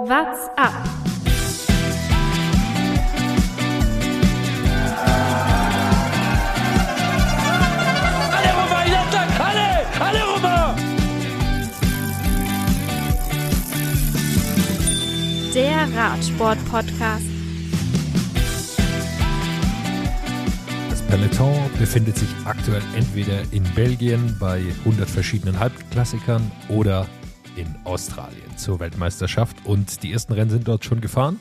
What's up? Alle rüber, Jattak, alle, alle rüber! Der Radsport-Podcast. Das Peloton befindet sich aktuell entweder in Belgien bei 100 verschiedenen Halbklassikern oder in Australien zur Weltmeisterschaft. Und die ersten Rennen sind dort schon gefahren.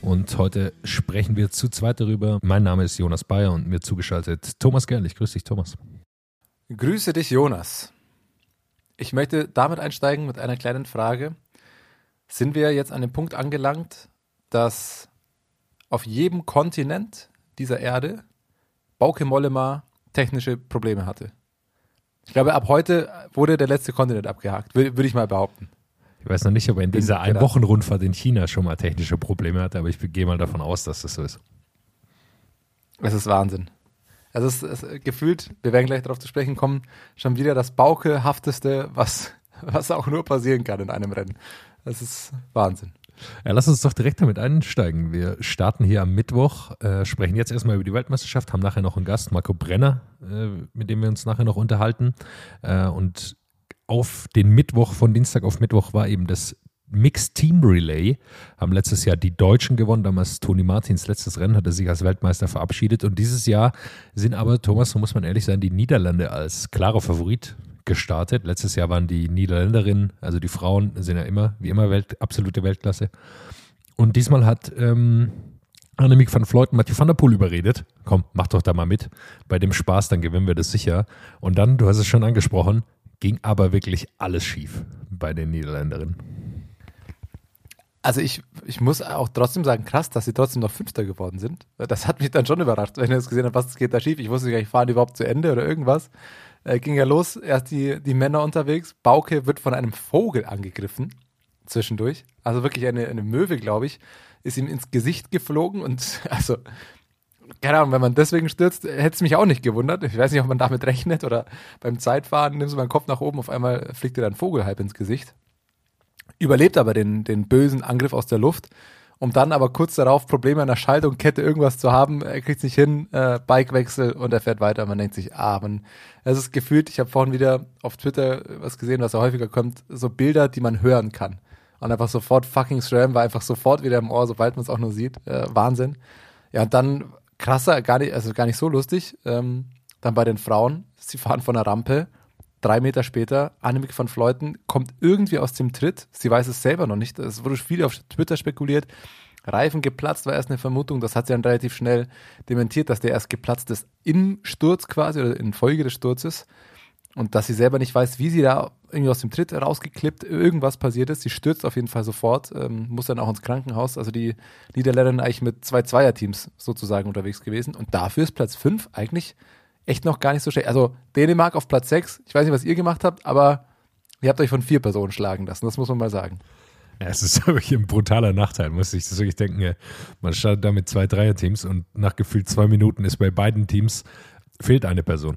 Und heute sprechen wir zu zweit darüber. Mein Name ist Jonas Bayer und mir zugeschaltet Thomas Gerlich. Grüß dich, Thomas. Grüße dich, Jonas. Ich möchte damit einsteigen mit einer kleinen Frage. Sind wir jetzt an dem Punkt angelangt, dass auf jedem Kontinent dieser Erde Bauke Mollema technische Probleme hatte? Ich glaube, ab heute wurde der letzte Kontinent abgehakt, würde würd ich mal behaupten. Ich weiß noch nicht, ob er in dieser gedacht. Ein-Wochen-Rundfahrt in China schon mal technische Probleme hatte, aber ich gehe mal davon aus, dass das so ist. Es ist Wahnsinn. Es ist, es ist gefühlt, wir werden gleich darauf zu sprechen kommen, schon wieder das Bauke-hafteste, was, was auch nur passieren kann in einem Rennen. Das ist Wahnsinn. Ja, lass uns doch direkt damit einsteigen. Wir starten hier am Mittwoch, äh, sprechen jetzt erstmal über die Weltmeisterschaft, haben nachher noch einen Gast, Marco Brenner, äh, mit dem wir uns nachher noch unterhalten. Äh, und auf den Mittwoch, von Dienstag auf Mittwoch war eben das Mixed Team Relay. Haben letztes Jahr die Deutschen gewonnen, damals Toni Martins letztes Rennen, hat er sich als Weltmeister verabschiedet. Und dieses Jahr sind aber, Thomas, so muss man ehrlich sein, die Niederlande als klarer Favorit gestartet. Letztes Jahr waren die Niederländerinnen, also die Frauen, sind ja immer, wie immer, Welt, absolute Weltklasse. Und diesmal hat ähm, Annemiek van Vleuten Mathieu van der Poel überredet. Komm, mach doch da mal mit. Bei dem Spaß, dann gewinnen wir das sicher. Und dann, du hast es schon angesprochen, ging aber wirklich alles schief bei den Niederländerinnen. Also ich, ich muss auch trotzdem sagen, krass, dass sie trotzdem noch Fünfter geworden sind. Das hat mich dann schon überrascht, wenn ich das gesehen habe, was geht da schief. Ich wusste gar nicht, fahren die überhaupt zu Ende oder irgendwas. Äh, ging ja los, erst die, die Männer unterwegs. Bauke wird von einem Vogel angegriffen zwischendurch. Also wirklich eine, eine Möwe, glaube ich, ist ihm ins Gesicht geflogen und also keine Ahnung, wenn man deswegen stürzt, hätte es mich auch nicht gewundert. Ich weiß nicht, ob man damit rechnet oder beim Zeitfahren nimmst du meinen Kopf nach oben, auf einmal fliegt dir dann Vogel halb ins Gesicht. Überlebt aber den, den bösen Angriff aus der Luft, um dann aber kurz darauf Probleme an der Schaltung, Kette, irgendwas zu haben. Er kriegt es nicht hin, äh, Bikewechsel und er fährt weiter. Man denkt sich, ah, man, es ist gefühlt, ich habe vorhin wieder auf Twitter was gesehen, was ja häufiger kommt, so Bilder, die man hören kann. Und einfach sofort fucking SRAM war einfach sofort wieder im Ohr, sobald man es auch nur sieht. Äh, Wahnsinn. Ja, und dann krasser, gar nicht, also gar nicht so lustig. Ähm, dann bei den Frauen, sie fahren von der Rampe, drei Meter später, Annemiek van Fleuten kommt irgendwie aus dem Tritt. Sie weiß es selber noch nicht. Es wurde viel auf Twitter spekuliert. Reifen geplatzt war erst eine Vermutung. Das hat sie dann relativ schnell dementiert, dass der erst geplatzt ist im Sturz quasi oder in Folge des Sturzes. Und dass sie selber nicht weiß, wie sie da irgendwie aus dem Tritt rausgeklippt, irgendwas passiert ist. Sie stürzt auf jeden Fall sofort, ähm, muss dann auch ins Krankenhaus. Also die Niederländerin eigentlich mit zwei Zweierteams sozusagen unterwegs gewesen. Und dafür ist Platz 5 eigentlich echt noch gar nicht so schlecht. Also Dänemark auf Platz 6. Ich weiß nicht, was ihr gemacht habt, aber ihr habt euch von vier Personen schlagen lassen. Das muss man mal sagen. Ja, es ist wirklich ein brutaler Nachteil, muss ich das wirklich denken. Man startet da mit zwei Dreierteams und nach gefühlt zwei Minuten ist bei beiden Teams fehlt eine Person.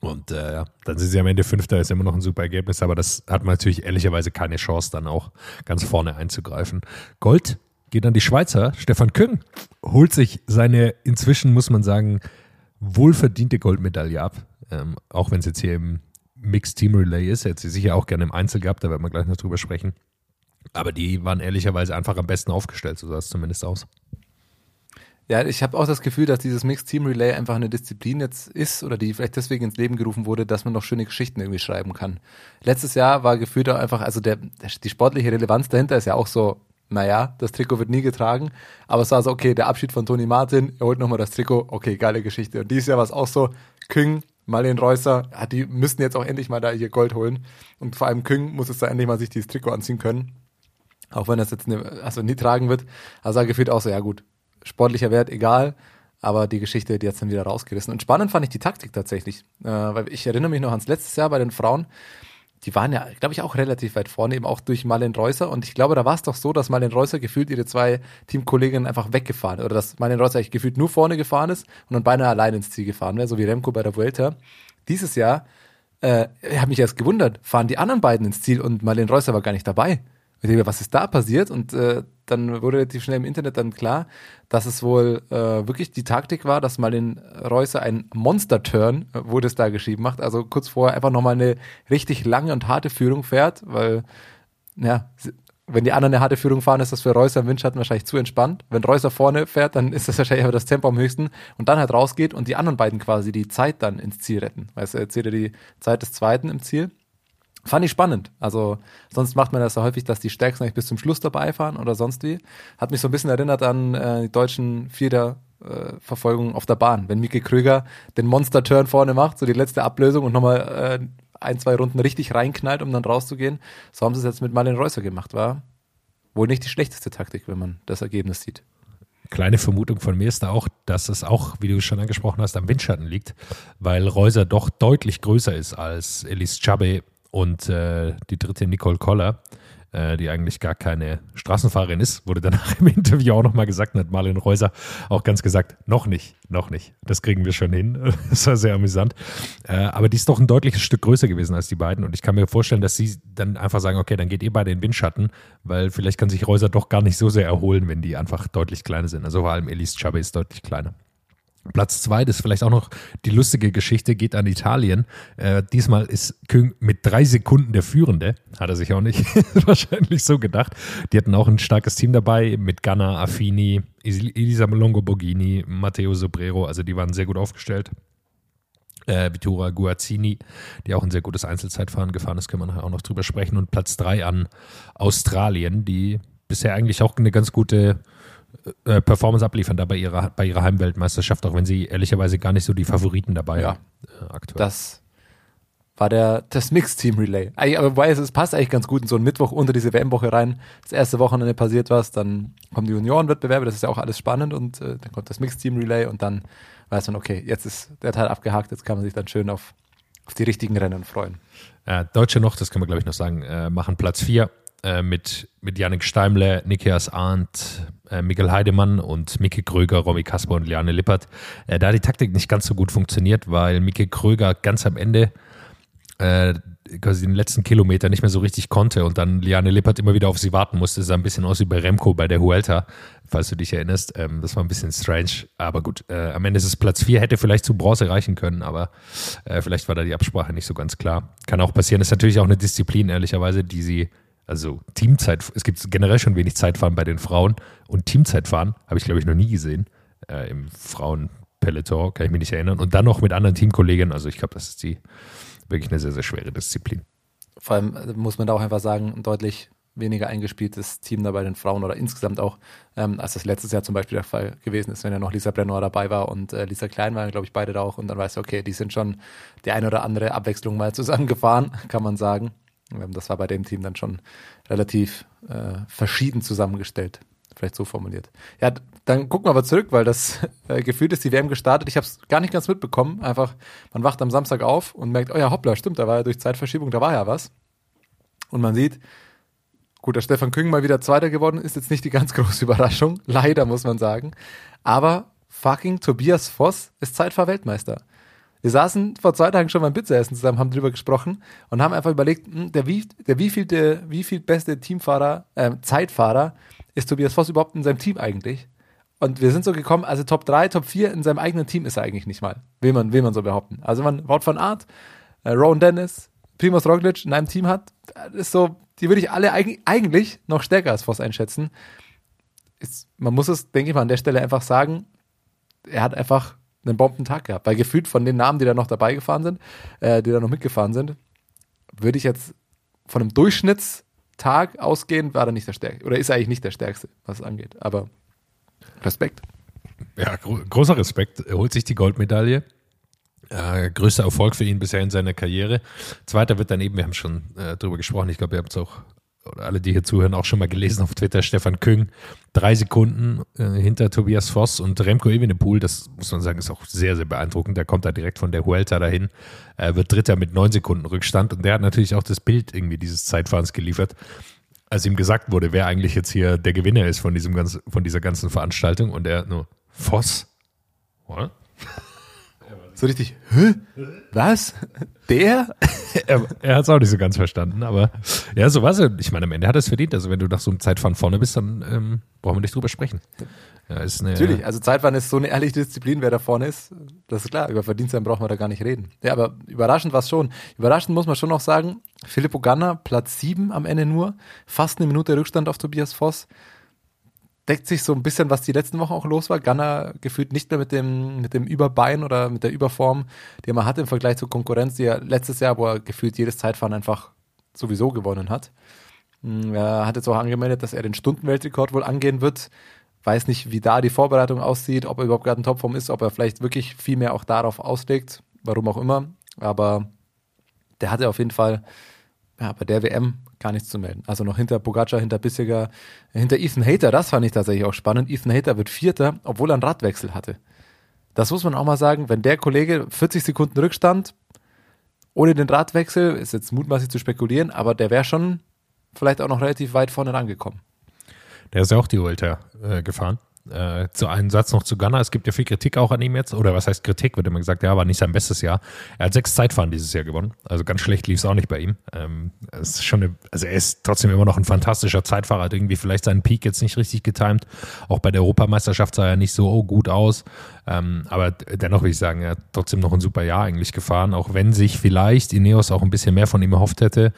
Und äh, dann sind sie am Ende Fünfter, ist immer noch ein super Ergebnis, aber das hat man natürlich ehrlicherweise keine Chance, dann auch ganz vorne einzugreifen. Gold geht an die Schweizer. Stefan Küng holt sich seine inzwischen, muss man sagen, wohlverdiente Goldmedaille ab. Ähm, auch wenn es jetzt hier im Mixed Team Relay ist. Hätte sie sicher auch gerne im Einzel gehabt, da werden wir gleich noch drüber sprechen. Aber die waren ehrlicherweise einfach am besten aufgestellt, so sah es zumindest aus. Ja, ich habe auch das Gefühl, dass dieses Mixed Team Relay einfach eine Disziplin jetzt ist oder die vielleicht deswegen ins Leben gerufen wurde, dass man noch schöne Geschichten irgendwie schreiben kann. Letztes Jahr war gefühlt auch einfach, also der, die sportliche Relevanz dahinter ist ja auch so, naja, das Trikot wird nie getragen, aber es war so, okay, der Abschied von Toni Martin, er holt nochmal das Trikot, okay, geile Geschichte. Und dieses Jahr war es auch so, Küng, Marlene Reusser, ja, die müssten jetzt auch endlich mal da hier Gold holen. Und vor allem Küng muss es da endlich mal sich dieses Trikot anziehen können. Auch wenn das jetzt eine, also nie tragen wird. Also da gefühlt auch so, ja gut, sportlicher Wert egal, aber die Geschichte, die hat's dann wieder rausgerissen. Und spannend fand ich die Taktik tatsächlich, äh, weil ich erinnere mich noch ans letztes Jahr bei den Frauen, die waren ja, glaube ich, auch relativ weit vorne, eben auch durch Marlene Reusser. Und ich glaube, da war es doch so, dass Marlene Reusser gefühlt ihre zwei Teamkolleginnen einfach weggefahren oder dass Marlene Reusser eigentlich gefühlt nur vorne gefahren ist und dann beinahe allein ins Ziel gefahren wäre, so wie Remco bei der Vuelta. Dieses Jahr, äh, ich habe mich erst gewundert, fahren die anderen beiden ins Ziel und Marlene Reusser war gar nicht dabei. Ich denke, was ist da passiert? Und äh, dann wurde relativ schnell im Internet dann klar, dass es wohl äh, wirklich die Taktik war, dass mal den Reusser ein Monster-Turn, äh, wurde es da geschrieben, macht. Also kurz vorher einfach nochmal eine richtig lange und harte Führung fährt, weil, ja, wenn die anderen eine harte Führung fahren, ist das für Reusser im Windschatten wahrscheinlich zu entspannt. Wenn Reusser vorne fährt, dann ist das wahrscheinlich aber das Tempo am höchsten und dann halt rausgeht und die anderen beiden quasi die Zeit dann ins Ziel retten. Weißt du, er erzählt ja die Zeit des Zweiten im Ziel. Fand ich spannend. Also sonst macht man das ja häufig, dass die Stärksten eigentlich bis zum Schluss dabei fahren oder sonst wie. Hat mich so ein bisschen erinnert an äh, die deutschen Vierer äh, Verfolgung auf der Bahn. Wenn Mike Krüger den Monster-Turn vorne macht, so die letzte Ablösung und nochmal äh, ein, zwei Runden richtig reinknallt, um dann rauszugehen. So haben sie es jetzt mit Marlon Reusser gemacht, war wohl nicht die schlechteste Taktik, wenn man das Ergebnis sieht. Kleine Vermutung von mir ist da auch, dass es auch, wie du schon angesprochen hast, am Windschatten liegt, weil Reuser doch deutlich größer ist als Elise Chabe und äh, die dritte Nicole Koller, äh, die eigentlich gar keine Straßenfahrerin ist, wurde danach im Interview auch nochmal gesagt und hat Marlene Reuser auch ganz gesagt, noch nicht, noch nicht. Das kriegen wir schon hin. Das war sehr amüsant. Äh, aber die ist doch ein deutliches Stück größer gewesen als die beiden und ich kann mir vorstellen, dass sie dann einfach sagen, okay, dann geht ihr beide in den Windschatten, weil vielleicht kann sich Reuser doch gar nicht so sehr erholen, wenn die einfach deutlich kleiner sind. Also vor allem Elise Chabe ist deutlich kleiner. Platz zwei, das ist vielleicht auch noch die lustige Geschichte, geht an Italien. Äh, diesmal ist Küng mit drei Sekunden der Führende. Hat er sich auch nicht wahrscheinlich so gedacht. Die hatten auch ein starkes Team dabei mit Ganna, Affini, Elisa Longo Borghini, Matteo Sobrero. Also die waren sehr gut aufgestellt. Äh, Vittoria Guazzini, die auch ein sehr gutes Einzelzeitfahren gefahren ist, können wir nachher auch noch drüber sprechen. Und Platz drei an Australien, die bisher eigentlich auch eine ganz gute äh, Performance abliefern da bei ihrer, bei ihrer Heimweltmeisterschaft, auch wenn sie ehrlicherweise gar nicht so die Favoriten dabei ja. Äh, aktuell. Das war der, das Mixed-Team Relay. Aber weil es passt eigentlich ganz gut in so einen Mittwoch unter diese WM-Woche rein. Das erste Wochenende passiert was, dann kommen die Juniorenwettbewerbe, das ist ja auch alles spannend und äh, dann kommt das Mixed-Team Relay und dann weiß man, okay, jetzt ist der Teil abgehakt, jetzt kann man sich dann schön auf, auf die richtigen Rennen freuen. Äh, Deutsche noch, das kann man glaube ich noch sagen, äh, machen Platz 4 äh, mit, mit Janik Steimle, Nikias Arndt, äh, Mikkel Heidemann und Micke Kröger, Romy Kasper und Liane Lippert. Äh, da die Taktik nicht ganz so gut funktioniert, weil Micke Kröger ganz am Ende äh, quasi den letzten Kilometer nicht mehr so richtig konnte und dann Liane Lippert immer wieder auf sie warten musste. Sah ein bisschen aus wie bei Remco bei der Huelta, falls du dich erinnerst. Ähm, das war ein bisschen strange, aber gut. Äh, am Ende ist es Platz 4, hätte vielleicht zu Bronze reichen können, aber äh, vielleicht war da die Absprache nicht so ganz klar. Kann auch passieren. ist natürlich auch eine Disziplin, ehrlicherweise, die sie also Teamzeit, es gibt generell schon wenig Zeitfahren bei den Frauen und Teamzeitfahren habe ich, glaube ich, noch nie gesehen. Äh, Im Frauenpeloton, kann ich mich nicht erinnern. Und dann noch mit anderen Teamkollegen. Also ich glaube, das ist die wirklich eine sehr, sehr schwere Disziplin. Vor allem äh, muss man da auch einfach sagen, ein deutlich weniger eingespieltes Team da bei den Frauen oder insgesamt auch, ähm, als das letztes Jahr zum Beispiel der Fall gewesen ist, wenn ja noch Lisa Brennauer dabei war und äh, Lisa Klein waren, glaube ich, beide da auch. Und dann weißt du, okay, die sind schon die eine oder andere Abwechslung mal zusammengefahren, kann man sagen. Ähm, das war bei dem Team dann schon relativ äh, verschieden zusammengestellt. Vielleicht so formuliert. Ja, dann gucken wir aber zurück, weil das äh, gefühlt ist die WM gestartet. Ich habe es gar nicht ganz mitbekommen. Einfach, man wacht am Samstag auf und merkt, oh ja, hoppla, stimmt, da war ja durch Zeitverschiebung, da war ja was. Und man sieht, gut, dass Stefan Küng mal wieder Zweiter geworden ist, jetzt nicht die ganz große Überraschung. Leider, muss man sagen. Aber fucking Tobias Voss ist Zeitfahr-Weltmeister. Wir saßen vor zwei Tagen schon beim Pizzaessen zusammen, haben drüber gesprochen und haben einfach überlegt, hm, der wie, der wievielte, wie viel beste Teamfahrer, äh, Zeitfahrer ist Tobias Voss überhaupt in seinem Team eigentlich? Und wir sind so gekommen, also Top 3, Top 4 in seinem eigenen Team ist er eigentlich nicht mal. Will man, will man so behaupten. Also man, Wort von Art, äh, Rowan Dennis, Primoz Roglic in einem Team hat, ist so, die würde ich alle eig eigentlich noch stärker als Voss einschätzen. Ist, man muss es, denke ich mal, an der Stelle einfach sagen, er hat einfach einen Bombentag gehabt. Weil gefühlt von den Namen, die da noch dabei gefahren sind, äh, die da noch mitgefahren sind, würde ich jetzt von einem Durchschnittstag ausgehen, war er nicht der Stärkste. Oder ist er eigentlich nicht der Stärkste, was es angeht. Aber Respekt. Ja, gro großer Respekt. Er holt sich die Goldmedaille. Äh, größter Erfolg für ihn bisher in seiner Karriere. Zweiter wird daneben, wir haben schon äh, drüber gesprochen, ich glaube, ihr habt es auch oder alle, die hier zuhören, auch schon mal gelesen auf Twitter, Stefan Küng, drei Sekunden äh, hinter Tobias Voss und Remco Evenepoel, das muss man sagen, ist auch sehr, sehr beeindruckend. Der kommt da direkt von der Huelta dahin, äh, wird Dritter mit neun Sekunden Rückstand und der hat natürlich auch das Bild irgendwie dieses Zeitfahrens geliefert, als ihm gesagt wurde, wer eigentlich jetzt hier der Gewinner ist von, diesem ganz, von dieser ganzen Veranstaltung und er nur, Voss? What? So richtig, hä? Was? Der? er, er hat es auch nicht so ganz verstanden, aber ja, so war es. Ich meine, am Ende hat er es verdient. Also wenn du nach so einem Zeitfahren vorne bist, dann ähm, brauchen wir nicht drüber sprechen. Ja, ist eine, Natürlich, also Zeitfahren ist so eine ehrliche Disziplin, wer da vorne ist. Das ist klar, über Verdienstsein brauchen wir da gar nicht reden. Ja, aber überraschend war es schon. Überraschend muss man schon noch sagen, Filippo Ganna, Platz 7 am Ende nur, fast eine Minute Rückstand auf Tobias Voss. Deckt sich so ein bisschen, was die letzten Wochen auch los war. Ganna gefühlt nicht mehr mit dem, mit dem Überbein oder mit der Überform, die mal hatte im Vergleich zur Konkurrenz, die er letztes Jahr, wo er gefühlt jedes Zeitfahren einfach sowieso gewonnen hat. Hm, er hat jetzt auch angemeldet, dass er den Stundenweltrekord wohl angehen wird weiß nicht, wie da die Vorbereitung aussieht, ob er überhaupt gerade in Topform ist, ob er vielleicht wirklich viel mehr auch darauf auslegt, warum auch immer. Aber der hatte auf jeden Fall ja, bei der WM gar nichts zu melden. Also noch hinter Pogacar, hinter Bissiger, hinter Ethan Hater, das fand ich tatsächlich auch spannend. Ethan Hater wird Vierter, obwohl er einen Radwechsel hatte. Das muss man auch mal sagen, wenn der Kollege 40 Sekunden Rückstand, ohne den Radwechsel, ist jetzt mutmaßlich zu spekulieren, aber der wäre schon vielleicht auch noch relativ weit vorne rangekommen. Der ist ja auch die Ultra äh, gefahren. Äh, zu einem Satz noch zu Gunnar. Es gibt ja viel Kritik auch an ihm jetzt. Oder was heißt Kritik? Wird immer gesagt, ja, war nicht sein bestes Jahr. Er hat sechs Zeitfahren dieses Jahr gewonnen. Also ganz schlecht lief es auch nicht bei ihm. Ähm, es ist schon eine, also er ist trotzdem immer noch ein fantastischer Zeitfahrer. Hat irgendwie vielleicht seinen Peak jetzt nicht richtig getimt. Auch bei der Europameisterschaft sah er nicht so gut aus. Ähm, aber dennoch will ich sagen, er hat trotzdem noch ein super Jahr eigentlich gefahren. Auch wenn sich vielleicht Ineos auch ein bisschen mehr von ihm erhofft hätte.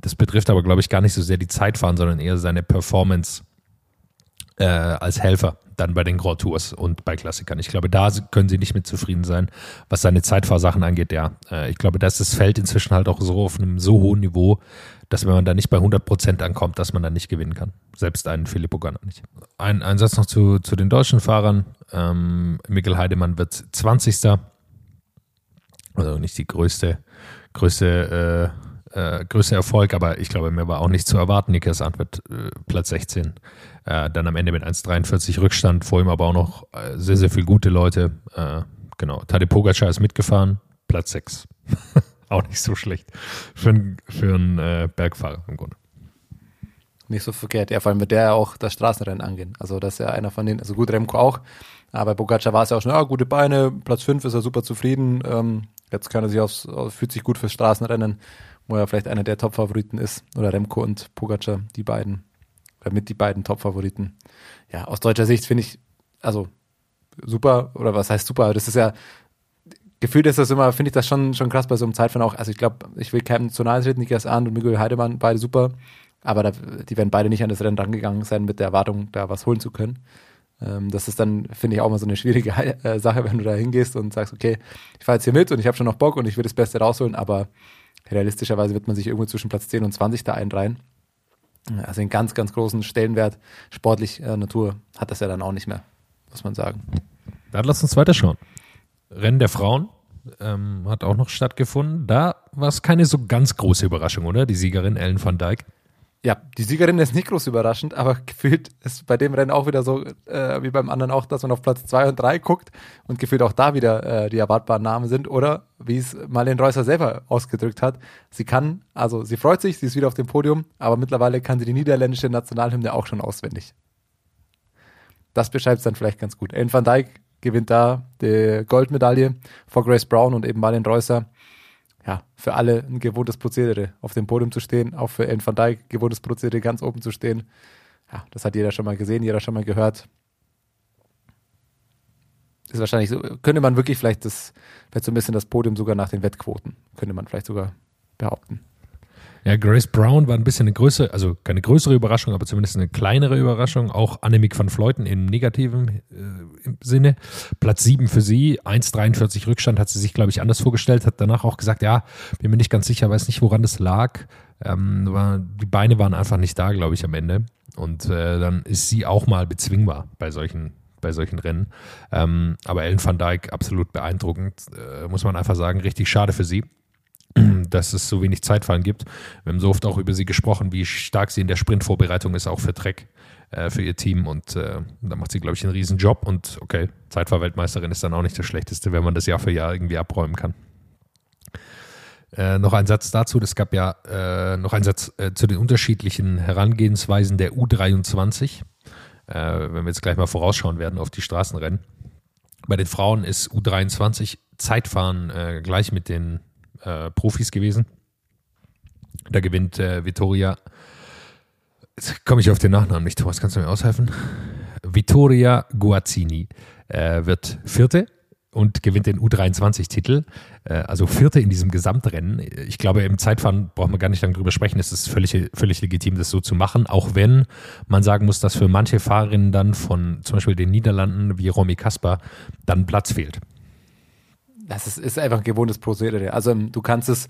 Das betrifft aber, glaube ich, gar nicht so sehr die Zeitfahren, sondern eher seine Performance äh, als Helfer dann bei den Grand Tours und bei Klassikern. Ich glaube, da können sie nicht mit zufrieden sein, was seine Zeitfahrsachen angeht. Ja, äh, ich glaube, dass das Feld inzwischen halt auch so auf einem so hohen Niveau, dass wenn man da nicht bei 100 Prozent ankommt, dass man dann nicht gewinnen kann. Selbst einen Filippo Ganna nicht. Ein, ein Satz noch zu, zu den deutschen Fahrern. Ähm, Mikkel Heidemann wird 20. Also nicht die größte, größte äh, äh, größter Erfolg, aber ich glaube, mir war auch nicht zu erwarten. Nikas Antwort äh, Platz 16. Äh, dann am Ende mit 1,43 Rückstand, vor ihm aber auch noch äh, sehr, sehr viele gute Leute. Äh, genau, Tade Pogacar ist mitgefahren, Platz 6. auch nicht so schlecht für, für einen äh, Bergfahrer im Grunde. Nicht so verkehrt, ja, vor allem mit der auch das Straßenrennen angehen. Also, das ist ja einer von denen, also gut, Remco auch, aber Pogacar war es ja auch schon, ja, gute Beine, Platz 5 ist er super zufrieden. Ähm, jetzt kann er sich aufs, fühlt sich gut fürs Straßenrennen wo er vielleicht einer der Top-Favoriten ist. Oder Remco und Pogacar, die beiden, oder mit die beiden Top-Favoriten. Ja, aus deutscher Sicht finde ich, also super, oder was heißt super, das ist ja, gefühlt ist das immer, finde ich das schon, schon krass bei so einem Zeitfahren auch. Also ich glaube, ich will keinem zu nahe treten, Nikas Ahn und Miguel Heidemann, beide super. Aber da, die werden beide nicht an das Rennen rangegangen sein mit der Erwartung, da was holen zu können. Ähm, das ist dann, finde ich, auch mal so eine schwierige Sache, wenn du da hingehst und sagst, okay, ich fahre jetzt hier mit und ich habe schon noch Bock und ich will das Beste rausholen, aber realistischerweise wird man sich irgendwo zwischen Platz 10 und 20 da einreihen. Also einen ganz, ganz großen Stellenwert sportlich äh, Natur hat das ja dann auch nicht mehr, muss man sagen. Dann lass uns weiter schauen. Rennen der Frauen ähm, hat auch noch stattgefunden. Da war es keine so ganz große Überraschung, oder? Die Siegerin Ellen van Dijk. Ja, die Siegerin ist nicht groß überraschend, aber gefühlt ist bei dem Rennen auch wieder so, äh, wie beim anderen auch, dass man auf Platz 2 und 3 guckt und gefühlt auch da wieder äh, die erwartbaren Namen sind. Oder wie es Marlene Reusser selber ausgedrückt hat, sie kann, also sie freut sich, sie ist wieder auf dem Podium, aber mittlerweile kann sie die niederländische Nationalhymne auch schon auswendig. Das beschreibt es dann vielleicht ganz gut. Ellen van Dijk gewinnt da die Goldmedaille vor Grace Brown und eben Marlene Reusser ja, für alle ein gewohntes Prozedere, auf dem Podium zu stehen, auch für Ellen van Dijk gewohntes Prozedere, ganz oben zu stehen. Ja, das hat jeder schon mal gesehen, jeder schon mal gehört. Ist wahrscheinlich so, könnte man wirklich vielleicht das, vielleicht so ein bisschen das Podium sogar nach den Wettquoten, könnte man vielleicht sogar behaupten. Ja, Grace Brown war ein bisschen eine größere, also keine größere Überraschung, aber zumindest eine kleinere Überraschung. Auch Annemiek van Fleuten im negativen äh, im Sinne. Platz 7 für sie, 1,43 Rückstand hat sie sich, glaube ich, anders vorgestellt, hat danach auch gesagt, ja, bin mir nicht ganz sicher, weiß nicht, woran das lag. Ähm, war, die Beine waren einfach nicht da, glaube ich, am Ende. Und äh, dann ist sie auch mal bezwingbar bei solchen bei solchen Rennen. Ähm, aber Ellen van Dijk absolut beeindruckend, äh, muss man einfach sagen, richtig schade für sie. dass es so wenig Zeitfahren gibt. Wir haben so oft auch über sie gesprochen, wie stark sie in der Sprintvorbereitung ist, auch für Trek, äh, für ihr Team. Und äh, da macht sie, glaube ich, einen riesen Job. Und okay, Zeitfahrweltmeisterin ist dann auch nicht das Schlechteste, wenn man das Jahr für Jahr irgendwie abräumen kann. Äh, noch ein Satz dazu, es gab ja äh, noch ein Satz äh, zu den unterschiedlichen Herangehensweisen der U23. Äh, wenn wir jetzt gleich mal vorausschauen werden auf die Straßenrennen. Bei den Frauen ist U23 Zeitfahren gleich mit den äh, Profis gewesen. Da gewinnt äh, Vittoria. Jetzt komme ich auf den Nachnamen nicht, Thomas, kannst du mir aushelfen? Vittoria Guazzini äh, wird Vierte und gewinnt den U23-Titel. Äh, also Vierte in diesem Gesamtrennen. Ich glaube, im Zeitfahren braucht man gar nicht lange drüber sprechen. Es ist völlig, völlig legitim, das so zu machen. Auch wenn man sagen muss, dass für manche Fahrerinnen dann von zum Beispiel den Niederlanden wie Romy Kasper dann Platz fehlt. Das ist, ist einfach ein gewohntes Prozedere. Also ähm, du kannst es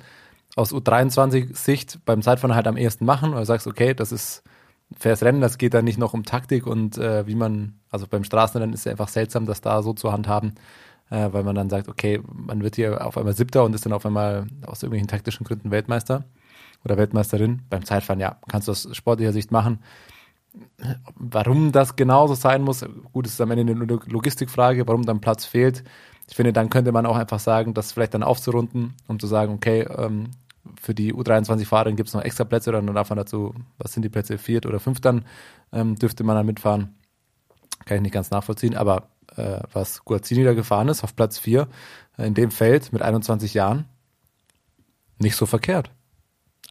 aus U23-Sicht beim Zeitfahren halt am ehesten machen, oder sagst, okay, das ist faires Rennen, das geht dann nicht noch um Taktik und äh, wie man, also beim Straßenrennen ist es einfach seltsam, das da so zu handhaben, äh, weil man dann sagt, okay, man wird hier auf einmal Siebter und ist dann auf einmal aus irgendwelchen taktischen Gründen Weltmeister oder Weltmeisterin. Beim Zeitfahren, ja, kannst du aus sportlicher Sicht machen. Warum das genauso sein muss, gut, es ist am Ende eine Logistikfrage, warum dann Platz fehlt. Ich finde, dann könnte man auch einfach sagen, das vielleicht dann aufzurunden, um zu sagen, okay, ähm, für die U23-Fahrerinnen gibt es noch extra Plätze, dann darf man dazu, was sind die Plätze, viert oder fünf dann, ähm, dürfte man dann mitfahren. Kann ich nicht ganz nachvollziehen, aber äh, was Guazzini da gefahren ist, auf Platz vier äh, in dem Feld mit 21 Jahren, nicht so verkehrt.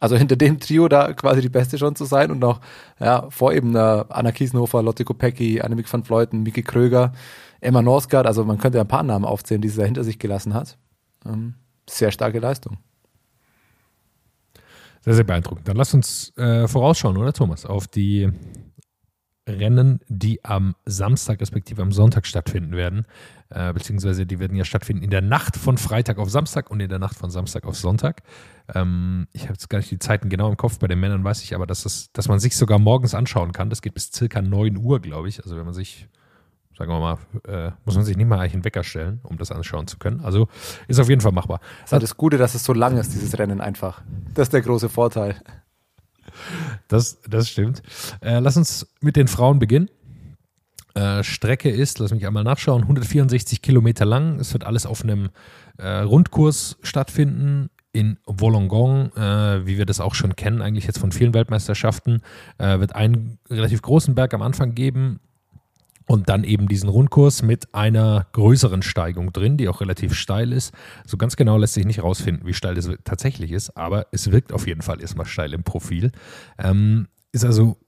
Also hinter dem Trio da quasi die Beste schon zu sein und noch ja, vor eben äh, Anna Kiesenhofer, Lotte Kopecki, Annemiek van Fleuten, Miki Kröger, Emma Norsgaard, also man könnte ja ein paar Namen aufzählen, die sie da hinter sich gelassen hat. Ähm, sehr starke Leistung. Sehr, sehr beeindruckend. Dann lass uns äh, vorausschauen, oder Thomas, auf die Rennen, die am Samstag respektive am Sonntag stattfinden werden. Äh, beziehungsweise die werden ja stattfinden in der Nacht von Freitag auf Samstag und in der Nacht von Samstag auf Sonntag. Ähm, ich habe jetzt gar nicht die Zeiten genau im Kopf, bei den Männern weiß ich aber, dass, das, dass man sich sogar morgens anschauen kann. Das geht bis circa 9 Uhr, glaube ich. Also wenn man sich sagen wir mal, äh, muss man sich nicht mal eigentlich einen Wecker stellen, um das anschauen zu können. Also ist auf jeden Fall machbar. Das ist halt das Gute, dass es so lang ist, dieses Rennen einfach. Das ist der große Vorteil. Das, das stimmt. Äh, lass uns mit den Frauen beginnen. Äh, Strecke ist, lass mich einmal nachschauen, 164 Kilometer lang. Es wird alles auf einem äh, Rundkurs stattfinden in Wollongong, äh, wie wir das auch schon kennen, eigentlich jetzt von vielen Weltmeisterschaften, äh, wird einen relativ großen Berg am Anfang geben, und dann eben diesen Rundkurs mit einer größeren Steigung drin, die auch relativ steil ist. So ganz genau lässt sich nicht rausfinden, wie steil das tatsächlich ist, aber es wirkt auf jeden Fall erstmal steil im Profil. Ähm, ist also,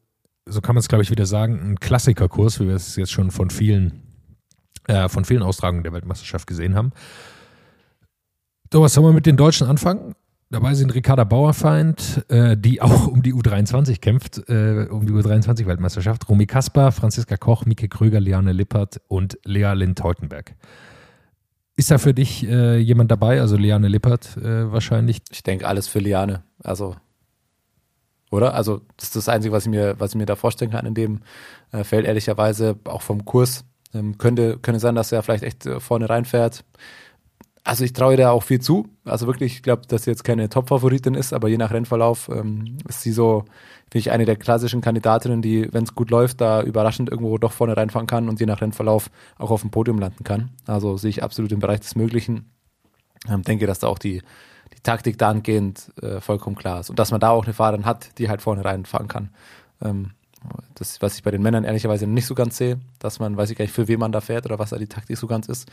so kann man es glaube ich wieder sagen, ein Klassikerkurs, wie wir es jetzt schon von vielen, äh, von vielen Austragungen der Weltmeisterschaft gesehen haben. So, was sollen wir mit den Deutschen anfangen? Dabei sind Ricarda Bauerfeind, äh, die auch um die U23 kämpft, äh, um die U23-Weltmeisterschaft. Romy Kasper, Franziska Koch, Mike Kröger, Liane Lippert und Lea Lind-Teutenberg. Ist da für dich äh, jemand dabei? Also Liane Lippert äh, wahrscheinlich? Ich denke alles für Liane. Also, oder? Also, das ist das Einzige, was ich mir, was ich mir da vorstellen kann in dem äh, Feld, ehrlicherweise, auch vom Kurs. Ähm, könnte, könnte sein, dass er vielleicht echt äh, vorne reinfährt. Also ich traue da auch viel zu. Also wirklich, ich glaube, dass sie jetzt keine Top-Favoritin ist, aber je nach Rennverlauf ähm, ist sie so, finde ich, eine der klassischen Kandidatinnen, die, wenn es gut läuft, da überraschend irgendwo doch vorne reinfahren kann und je nach Rennverlauf auch auf dem Podium landen kann. Also sehe ich absolut im Bereich des Möglichen. Ähm, denke, dass da auch die, die Taktik dahingehend äh, vollkommen klar ist. Und dass man da auch eine Fahrerin hat, die halt vorne reinfahren kann. Ähm, das, was ich bei den Männern ehrlicherweise nicht so ganz sehe, dass man, weiß ich gar nicht, für wen man da fährt oder was da die Taktik so ganz ist.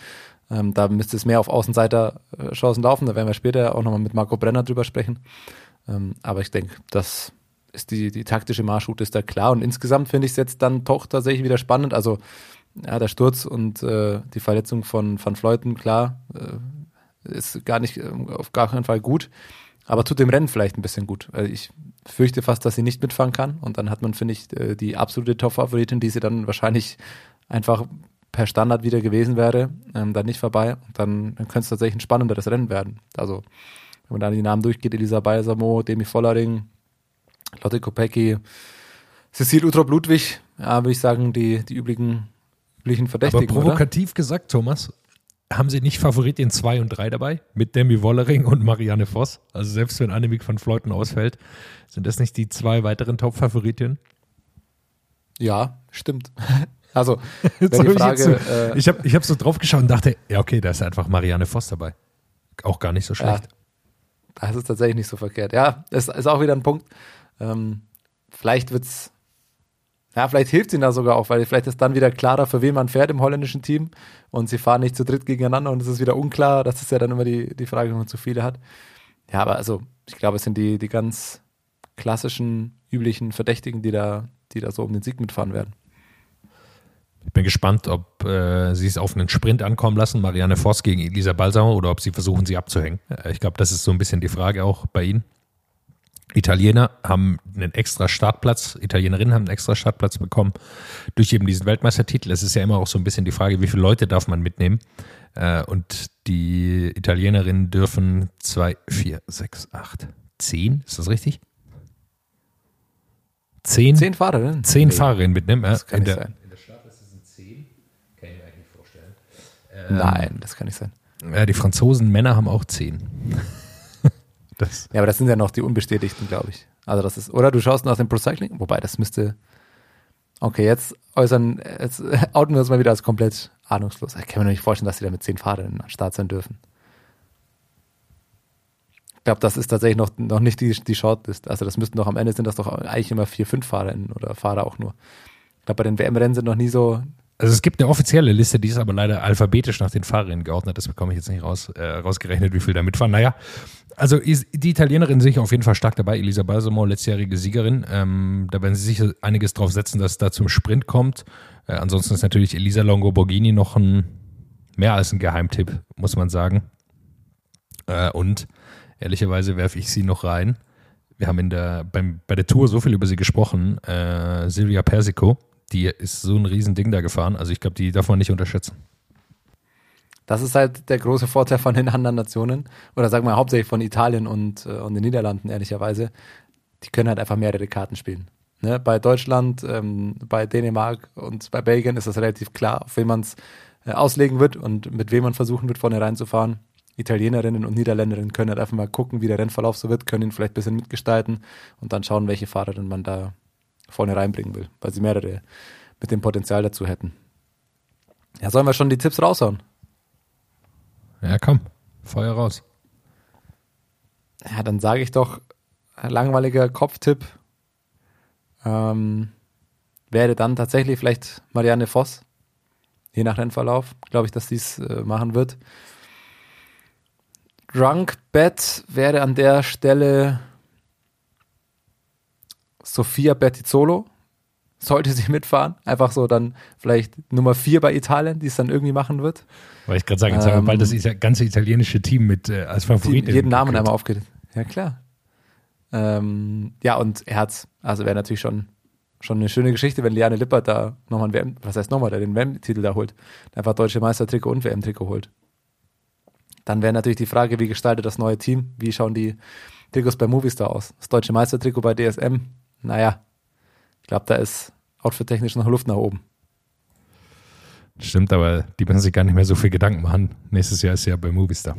Ähm, da müsste es mehr auf Außenseiter-Chancen laufen. Da werden wir später auch nochmal mit Marco Brenner drüber sprechen. Ähm, aber ich denke, das ist die, die taktische Marschroute ist da klar. Und insgesamt finde ich es jetzt dann doch tatsächlich wieder spannend. Also, ja, der Sturz und äh, die Verletzung von Van Fleuten, klar, äh, ist gar nicht, äh, auf gar keinen Fall gut. Aber tut dem Rennen vielleicht ein bisschen gut. Also ich fürchte fast, dass sie nicht mitfahren kann. Und dann hat man, finde ich, äh, die absolute Top-Favoritin, die sie dann wahrscheinlich einfach per Standard wieder gewesen wäre, ähm, dann nicht vorbei. Und dann, dann könnte es tatsächlich ein spannenderes Rennen werden. Also, wenn man da die Namen durchgeht, Elisa Balsamo, Demi Vollering, Lotte Kopecki, Cecile Utrop Ludwig, ja, würde ich sagen, die, die üblichen, üblichen Verdächtigen. Aber provokativ oder? gesagt, Thomas, haben sie nicht Favoritin 2 und 3 dabei? Mit Demi Wollering und Marianne Voss? Also selbst wenn Annemiek van Fleuten ausfällt, sind das nicht die zwei weiteren Top-Favoritinnen? Ja, stimmt. Also, wenn die Frage, ich, so, äh, ich habe ich hab so drauf geschaut und dachte, ja, okay, da ist einfach Marianne Voss dabei. Auch gar nicht so schlecht. Ja, das ist tatsächlich nicht so verkehrt. Ja, das ist auch wieder ein Punkt. Ähm, vielleicht wird's Ja, vielleicht hilft ihnen da sogar auch, weil vielleicht ist dann wieder klarer, für wen man fährt im holländischen Team und sie fahren nicht zu dritt gegeneinander und es ist wieder unklar. Das ist ja dann immer die, die Frage, wenn man zu viele hat. Ja, aber also, ich glaube, es sind die, die ganz klassischen, üblichen Verdächtigen, die da, die da so um den Sieg mitfahren werden. Ich bin gespannt, ob äh, sie es auf einen Sprint ankommen lassen, Marianne Voss gegen Elisa Balsamo, oder ob sie versuchen, sie abzuhängen. Ich glaube, das ist so ein bisschen die Frage auch bei ihnen. Italiener haben einen extra Startplatz, Italienerinnen haben einen extra Startplatz bekommen durch eben diesen Weltmeistertitel. Es ist ja immer auch so ein bisschen die Frage, wie viele Leute darf man mitnehmen. Äh, und die Italienerinnen dürfen zwei, vier, sechs, acht, zehn, ist das richtig? Zehn, Zehn Fahrerinnen? zehn Nee, Fahrerinnen mitnehmen. Das kann in nicht der, sein. In der Startliste sind zehn, kann ich mir eigentlich nicht vorstellen. Nein, das kann nicht sein. Ja, die Franzosen Männer haben auch zehn. Das, Ja, aber das sind ja noch die unbestätigten, glaube ich. Also das ist, oder du schaust nach dem Procycling, wobei das müsste. Okay, jetzt äußern, jetzt outen wir uns mal wieder als komplett ahnungslos. Ich kann mir noch nicht vorstellen, dass sie da mit zehn Fahrerinnen am Start sein dürfen. Ich glaube, das ist tatsächlich noch, noch nicht die, die Shortlist. Also das müssten doch am Ende sind das doch eigentlich immer vier, fünf Fahrerinnen oder Fahrer auch nur. Ich glaube, bei den WM-Rennen sind noch nie so. also es gibt eine offizielle Liste, die ist aber leider alphabetisch nach den Fahrerinnen geordnet. Das bekomme ich jetzt nicht raus, äh, rausgerechnet, wie viel da mitfahren. Naja, also die Italienerin sehe ich auf jeden Fall stark dabei. Elisa Balsamo, letztjährige Siegerin. Ähm, da werden sie sicher einiges drauf setzen, dass es da zum Sprint kommt. Äh, ansonsten ist natürlich Elisa Longo Borghini noch ein mehr als ein Geheimtipp, muss man sagen. Äh, und ehrlicherweise werfe ich sie noch rein. Wir haben in der, beim, bei der Tour so viel über sie gesprochen. Äh, Silvia Persico, die ist so ein Riesending da gefahren. Also ich glaube, die darf man nicht unterschätzen. Das ist halt der große Vorteil von den anderen Nationen. Oder sagen wir hauptsächlich von Italien und, äh, und den Niederlanden, ehrlicherweise. Die können halt einfach mehrere Karten spielen. Ne? Bei Deutschland, ähm, bei Dänemark und bei Belgien ist das relativ klar, auf wen man es äh, auslegen wird und mit wem man versuchen wird, vorne reinzufahren. Italienerinnen und Niederländerinnen können halt einfach mal gucken, wie der Rennverlauf so wird, können ihn vielleicht ein bisschen mitgestalten und dann schauen, welche Fahrerin man da vorne reinbringen will, weil sie mehrere mit dem Potenzial dazu hätten. Ja, sollen wir schon die Tipps raushauen? Ja, komm, Feuer raus. Ja, dann sage ich doch, langweiliger Kopftipp ähm, wäre dann tatsächlich vielleicht Marianne Voss. Je nach Rennverlauf, glaube ich, dass sie es äh, machen wird. Drunk Bet wäre an der Stelle Sofia Bertizzolo. Sollte sie mitfahren. Einfach so dann vielleicht Nummer vier bei Italien, die es dann irgendwie machen wird. Weil ich gerade sagen, jetzt haben wir Ähm, bald das ganze italienische Team mit äh, als Favorit. Die, jeden Namen einmal aufgeht. Ja, klar. Ähm, ja, und Herz. Also wäre natürlich schon, schon eine schöne Geschichte, wenn Liane Lippert da nochmal ein WM, was heißt nochmal, der den WM-Titel da holt. Einfach deutsche Meistertrikot und WM-Trikot holt. Dann wäre natürlich die Frage, wie gestaltet das neue Team? Wie schauen die Trikots bei Movistar aus? Das deutsche Meistertrikot bei DSM? Naja, ich glaube, da ist outfit-technisch noch Luft nach oben. Stimmt, aber die müssen sich gar nicht mehr so viel Gedanken machen. Nächstes Jahr ist ja bei Movistar.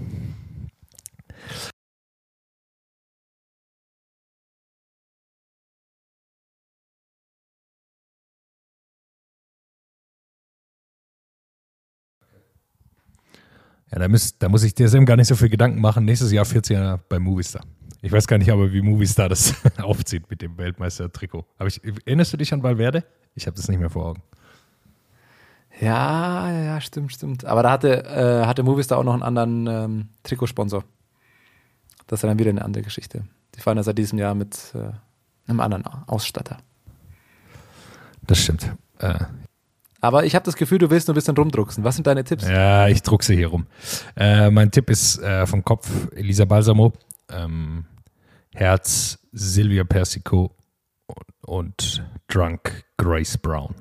Ja, da, müsst, da muss ich DSM gar nicht so viel Gedanken machen. Nächstes Jahr 14 Jahre bei Movistar. Ich weiß gar nicht aber, wie Movistar das aufzieht mit dem Weltmeister-Trikot. Aber ich, erinnerst du dich an Valverde? Ich habe das nicht mehr vor Augen. Ja, ja, stimmt, stimmt. Aber da hatte, äh, hatte Movistar auch noch einen anderen ähm, Trikotsponsor. Das ist dann wieder eine andere Geschichte. Die fahren ja seit diesem Jahr mit äh, einem anderen Ausstatter. Das stimmt. Äh, Aber ich habe das Gefühl, du willst nur ein bisschen rumdrucksen. Was sind deine Tipps? Ja, ich druckse hier rum. Äh, mein Tipp ist äh, vom Kopf Elisa Balsamo, ähm, Herz Silvia Persico und, Drunk Grace Brown.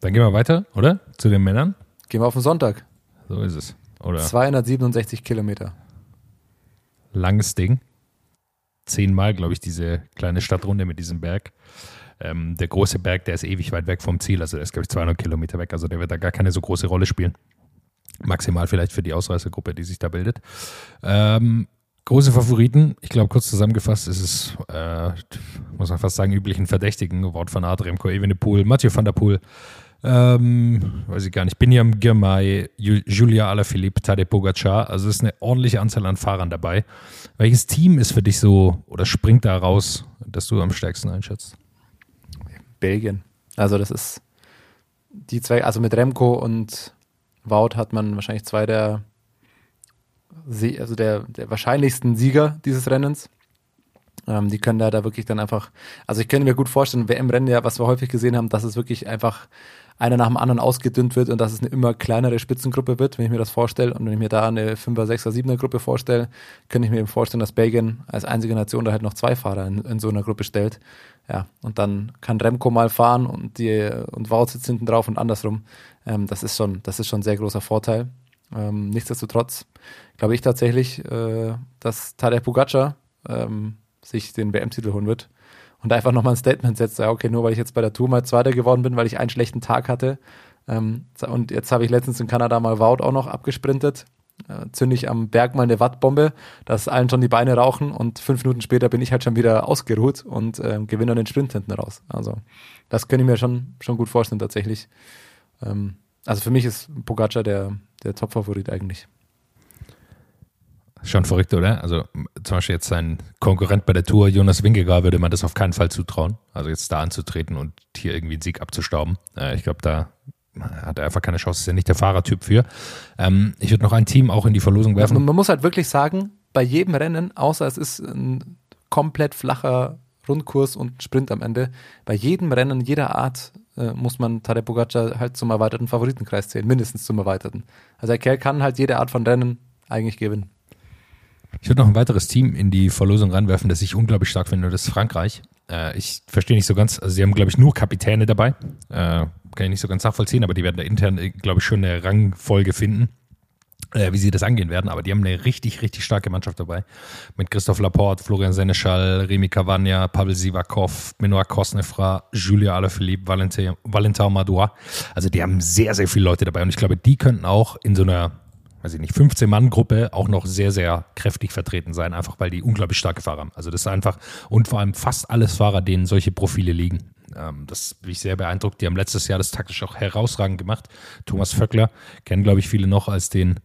Dann gehen wir weiter, oder? Zu den Männern. Gehen wir auf den Sonntag. So ist es. Oder 267 Kilometer. langes Ding. Zehnmal, glaube ich, diese kleine Stadtrunde mit diesem Berg. Ähm, der große Berg, der ist ewig weit weg vom Ziel. Also der ist, glaube ich, 200 Kilometer weg. Also der wird da gar keine so große Rolle spielen. Maximal vielleicht für die Ausreißergruppe, die sich da bildet. Ähm, große Favoriten. Ich glaube, kurz zusammengefasst ist es, äh, muss man fast sagen, üblichen Verdächtigen. Wort von Art, Remco Evenepoel, Mathieu van der Poel, ähm, weiß ich gar nicht, Binyam Girmay, Ju- Julia Alaphilippe, Tadej Pogacar. Also es ist eine ordentliche Anzahl an Fahrern dabei. Welches Team ist für dich so oder springt da raus, dass du am stärksten einschätzt? Belgien. Also das ist die zwei, also mit Remco und Wout hat man wahrscheinlich zwei der, also der, der wahrscheinlichsten Sieger dieses Rennens. Ähm, die können da, da wirklich dann einfach, also ich könnte mir gut vorstellen, WM-Rennen ja, was wir häufig gesehen haben, dass es wirklich einfach einer nach dem anderen ausgedünnt wird und dass es eine immer kleinere Spitzengruppe wird, wenn ich mir das vorstelle. Und wenn ich mir da eine 5er, 6er, 7er Gruppe vorstelle, könnte ich mir eben vorstellen, dass Belgien als einzige Nation da halt noch zwei Fahrer in, in so einer Gruppe stellt. Ja, und dann kann Remco mal fahren und die und Wout sitzt hinten drauf und andersrum. Ähm, das ist schon, das ist schon ein sehr großer Vorteil. Ähm, nichtsdestotrotz glaube ich tatsächlich, äh, dass Tadej Pogacar ähm, sich den WM-Titel holen wird und einfach nochmal ein Statement setzt, okay, nur weil ich jetzt bei der Tour mal Zweiter geworden bin, weil ich einen schlechten Tag hatte. Ähm, und jetzt habe ich letztens in Kanada mal Wout auch noch abgesprintet. Äh, zünde ich am Berg mal eine Wattbombe, dass allen schon die Beine rauchen und fünf Minuten später bin ich halt schon wieder ausgeruht und äh, gewinne dann den Sprint hinten raus. Also das könnte ich mir schon, schon gut vorstellen tatsächlich. Ähm, also für mich ist Pogacar der, der Top-Favorit eigentlich. Schon verrückt, oder? Also zum Beispiel jetzt sein Konkurrent bei der Tour, Jonas Wingegaard, würde man das auf keinen Fall zutrauen. Also jetzt da anzutreten und hier irgendwie einen Sieg abzustauben. Äh, ich glaube, da hat er einfach keine Chance. Ist ja nicht der Fahrertyp für. Ähm, ich würde noch ein Team auch in die Verlosung werfen. Man, man muss halt wirklich sagen, bei jedem Rennen, außer es ist ein komplett flacher Rundkurs und Sprint am Ende, bei jedem Rennen jeder Art äh, muss man Tadej Pogacar halt zum erweiterten Favoritenkreis zählen, mindestens zum erweiterten. Also der Kerl kann halt jede Art von Rennen eigentlich gewinnen. Ich würde noch ein weiteres Team in die Verlosung reinwerfen, das ich unglaublich stark finde, das ist Frankreich. Äh, ich verstehe nicht so ganz, also sie haben, glaube ich, nur Kapitäne dabei. Äh, kann ich nicht so ganz nachvollziehen, aber die werden da intern, äh, glaube ich, schon eine Rangfolge finden, äh, wie sie das angehen werden. Aber die haben eine richtig, richtig starke Mannschaft dabei. Mit Christophe Laporte, Florian Seneschal, Remy Cavagna, Pavel Sivakov, Benoit Kosnefra, Julia Alaphilippe, Valentin, Valentin Madouas. Also die haben sehr, sehr viele Leute dabei und ich glaube, die könnten auch in so einer weiß ich nicht, 15-Mann-Gruppe auch noch sehr, sehr kräftig vertreten sein, einfach weil die unglaublich starke Fahrer haben. Also das ist einfach, und vor allem fast alles Fahrer, denen solche Profile liegen. Ähm, das bin ich sehr beeindruckt. Die haben letztes Jahr das taktisch auch herausragend gemacht. Thomas Vöckler, kennen glaube ich viele noch als den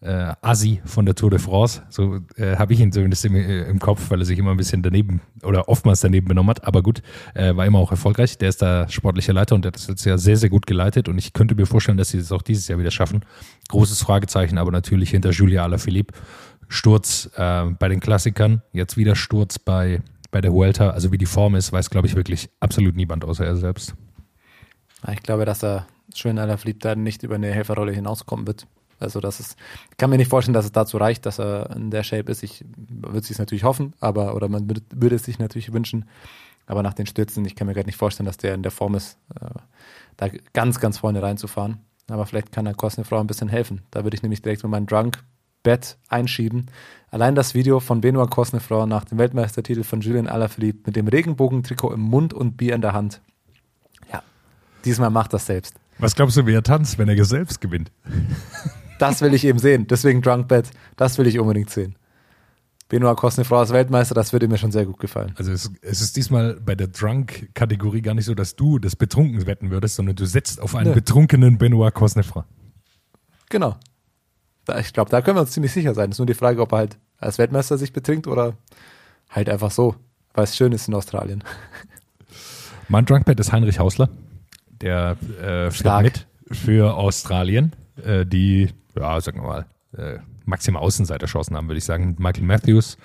äh, Assi von der Tour de France. So äh, habe ich ihn zumindest im, äh, im, Kopf, weil er sich immer ein bisschen daneben oder oftmals daneben benommen hat. Aber gut, äh, war immer auch erfolgreich. Der ist da sportlicher Leiter und der hat das jetzt ja sehr, sehr gut geleitet. Und ich könnte mir vorstellen, dass sie das auch dieses Jahr wieder schaffen. Großes Fragezeichen, aber natürlich hinter Julia Alaphilippe. Sturz äh, bei den Klassikern, jetzt wieder Sturz bei, bei der Vuelta. Also wie die Form ist, weiß, glaube ich, wirklich absolut niemand außer er selbst. Ich glaube, dass er schön Alaphilippe da nicht über eine Helferrolle hinauskommen wird. Also das ist, ich kann mir nicht vorstellen, dass es dazu reicht, dass er in der Shape ist. Ich würde es sich natürlich hoffen, aber oder man würde, es sich natürlich wünschen. Aber nach den Stürzen, ich kann mir gerade nicht vorstellen, dass der in der Form ist, äh, da ganz, ganz vorne reinzufahren. Aber vielleicht kann der Kosnefrau ein bisschen helfen. Da würde ich nämlich direkt mit meinem Drunk Bett einschieben. Allein das Video von Benoit Kosnefrau nach dem Weltmeistertitel von Julien Alaphilippe mit dem Regenbogentrikot im Mund und Bier in der Hand. Ja, diesmal macht das selbst. Was glaubst du, wie er tanzt, wenn er selbst gewinnt? Das will ich eben sehen. Deswegen Drunk Bet, das will ich unbedingt sehen. Benoit Cosnefroy als Weltmeister, das würde mir schon sehr gut gefallen. Also es, es ist diesmal bei der Drunk-Kategorie gar nicht so, dass du das Betrunken wetten würdest, sondern du setzt auf einen ne. betrunkenen Benoit Cosnefroy. Genau. Ich glaube, da können wir uns ziemlich sicher sein. Es ist nur die Frage, ob er halt als Weltmeister sich betrinkt oder halt einfach so, weil es schön ist in Australien. Mein Drunkbet ist Heinrich Hausler. Der äh, fährt mit für Australien, äh, die ja, sagen wir mal, äh, maximal Außenseiterchancen haben, würde ich sagen. Michael Matthews,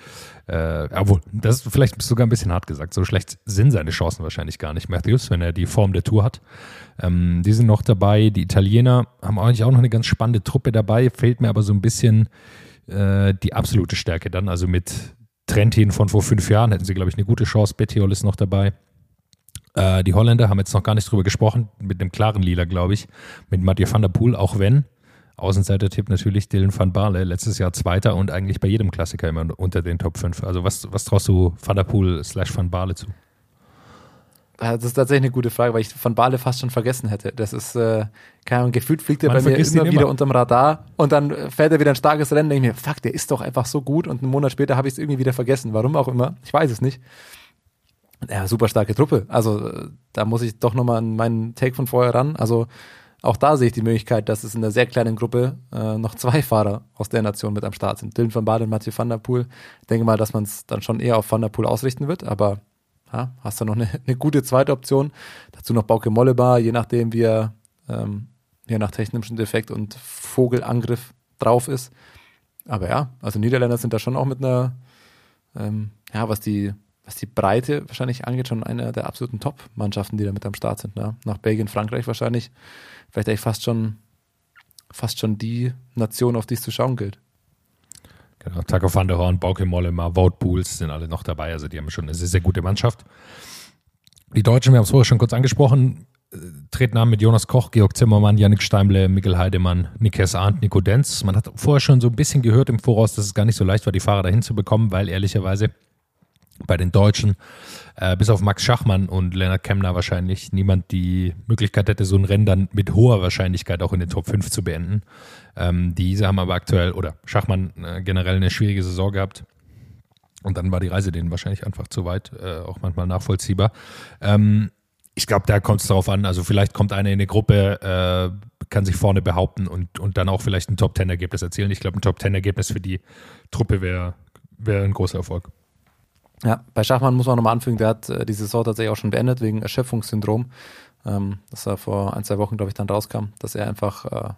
äh, obwohl, das ist vielleicht sogar ein bisschen hart gesagt. So schlecht sind seine Chancen wahrscheinlich gar nicht, Matthews, wenn er die Form der Tour hat. Ähm, die sind noch dabei. Die Italiener haben eigentlich auch noch eine ganz spannende Truppe dabei. Fehlt mir aber so ein bisschen äh, die absolute Stärke dann. Also mit Trentin von vor fünf Jahren hätten sie, glaube ich, eine gute Chance. Bettiol ist noch dabei. Äh, die Holländer haben jetzt noch gar nicht drüber gesprochen, mit dem klaren Lila, glaube ich, mit Mathieu van der Poel, auch wenn Außenseiter-Tipp natürlich Dylan van Baarle, letztes Jahr Zweiter und eigentlich bei jedem Klassiker immer unter den Top 5. Also was, was traust du Van der Poel slash Van Baarle zu? Das ist tatsächlich eine gute Frage, weil ich Van Baarle fast schon vergessen hätte. Das ist, äh, keine Ahnung, gefühlt fliegt er bei mir immer, immer wieder unterm Radar und dann fährt er wieder ein starkes Rennen, denke ich mir, fuck, der ist doch einfach so gut und einen Monat später habe ich es irgendwie wieder vergessen. Warum auch immer, ich weiß es nicht. Ja, super starke Truppe. Also äh, da muss ich doch nochmal an meinen Take von vorher ran. Also auch da sehe ich die Möglichkeit, dass es in einer sehr kleinen Gruppe äh, noch zwei Fahrer aus der Nation mit am Start sind. Dylan van Baden und Mathieu van der Poel. Ich denke mal, dass man es dann schon eher auf van der Poel ausrichten wird, aber ja, hast du noch eine, eine, gute zweite Option. Dazu noch Bauke Mollebar, je nachdem, wie er ähm, je nach technischem Defekt und Vogelangriff drauf ist. Aber ja, also Niederländer sind da schon auch mit einer, ähm, ja, was die, was die Breite wahrscheinlich angeht, schon eine der absoluten Top-Mannschaften, die da mit am Start sind. Ne? Nach Belgien, Frankreich wahrscheinlich, vielleicht eigentlich fast schon, fast schon die Nation, auf die es zu schauen gilt. Genau, Taco van der Horn, Bauke Mollema, Wout Pools sind alle noch dabei. Also die haben schon eine sehr, sehr gute Mannschaft. Die Deutschen, wir haben es vorher schon kurz angesprochen, äh, treten an mit Jonas Koch, Georg Zimmermann, Yannick Steimle, Mikkel Heidemann, Nikes Arndt, Nico Denz. Man hat vorher schon so ein bisschen gehört im Voraus, dass es gar nicht so leicht war, die Fahrer dahin zu bekommen, weil ehrlicherweise bei den Deutschen, äh, bis auf Max Schachmann und Lennart Kemner wahrscheinlich, niemand die Möglichkeit hätte, so ein Rennen dann mit hoher Wahrscheinlichkeit auch in den Top 5 zu beenden. Ähm, diese haben aber aktuell, oder Schachmann äh, generell eine schwierige Saison gehabt. Und dann war die Reise denen wahrscheinlich einfach zu weit, äh, auch manchmal nachvollziehbar. Ähm, ich glaube, da kommt es darauf an. Also vielleicht kommt einer in eine Gruppe, äh, kann sich vorne behaupten und, und dann auch vielleicht ein Top-10-Ergebnis erzielen. Ich glaube, ein Top-10-Ergebnis für die Truppe wäre wär ein großer Erfolg. Ja, bei Schachmann muss man nochmal anfügen, der hat äh, die Saison tatsächlich auch schon beendet wegen Erschöpfungssyndrom. Ähm, das war vor ein, zwei Wochen, glaube ich, dann rauskam, dass er einfach, äh,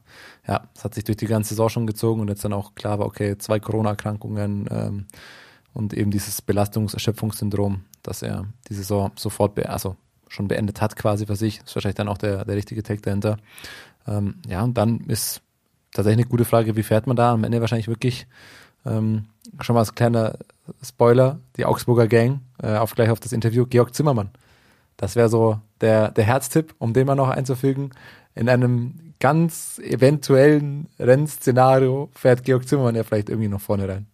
ja, es hat sich durch die ganze Saison schon gezogen und jetzt dann auch klar war, okay, zwei Corona-Erkrankungen ähm, und eben dieses Belastungserschöpfungssyndrom, dass er die Saison sofort, be also schon beendet hat quasi für sich. Ist wahrscheinlich dann auch der, der richtige Take dahinter. Ähm, ja, und dann ist tatsächlich eine gute Frage, wie fährt man da? Am Ende wahrscheinlich wirklich ähm, schon mal als kleiner Spoiler, die Augsburger Gang, äh, auf gleich auf das Interview, Georg Zimmermann. Das wäre so der, der Herztipp, um den mal noch einzufügen. In einem ganz eventuellen Rennszenario fährt Georg Zimmermann ja vielleicht irgendwie noch vorne rein.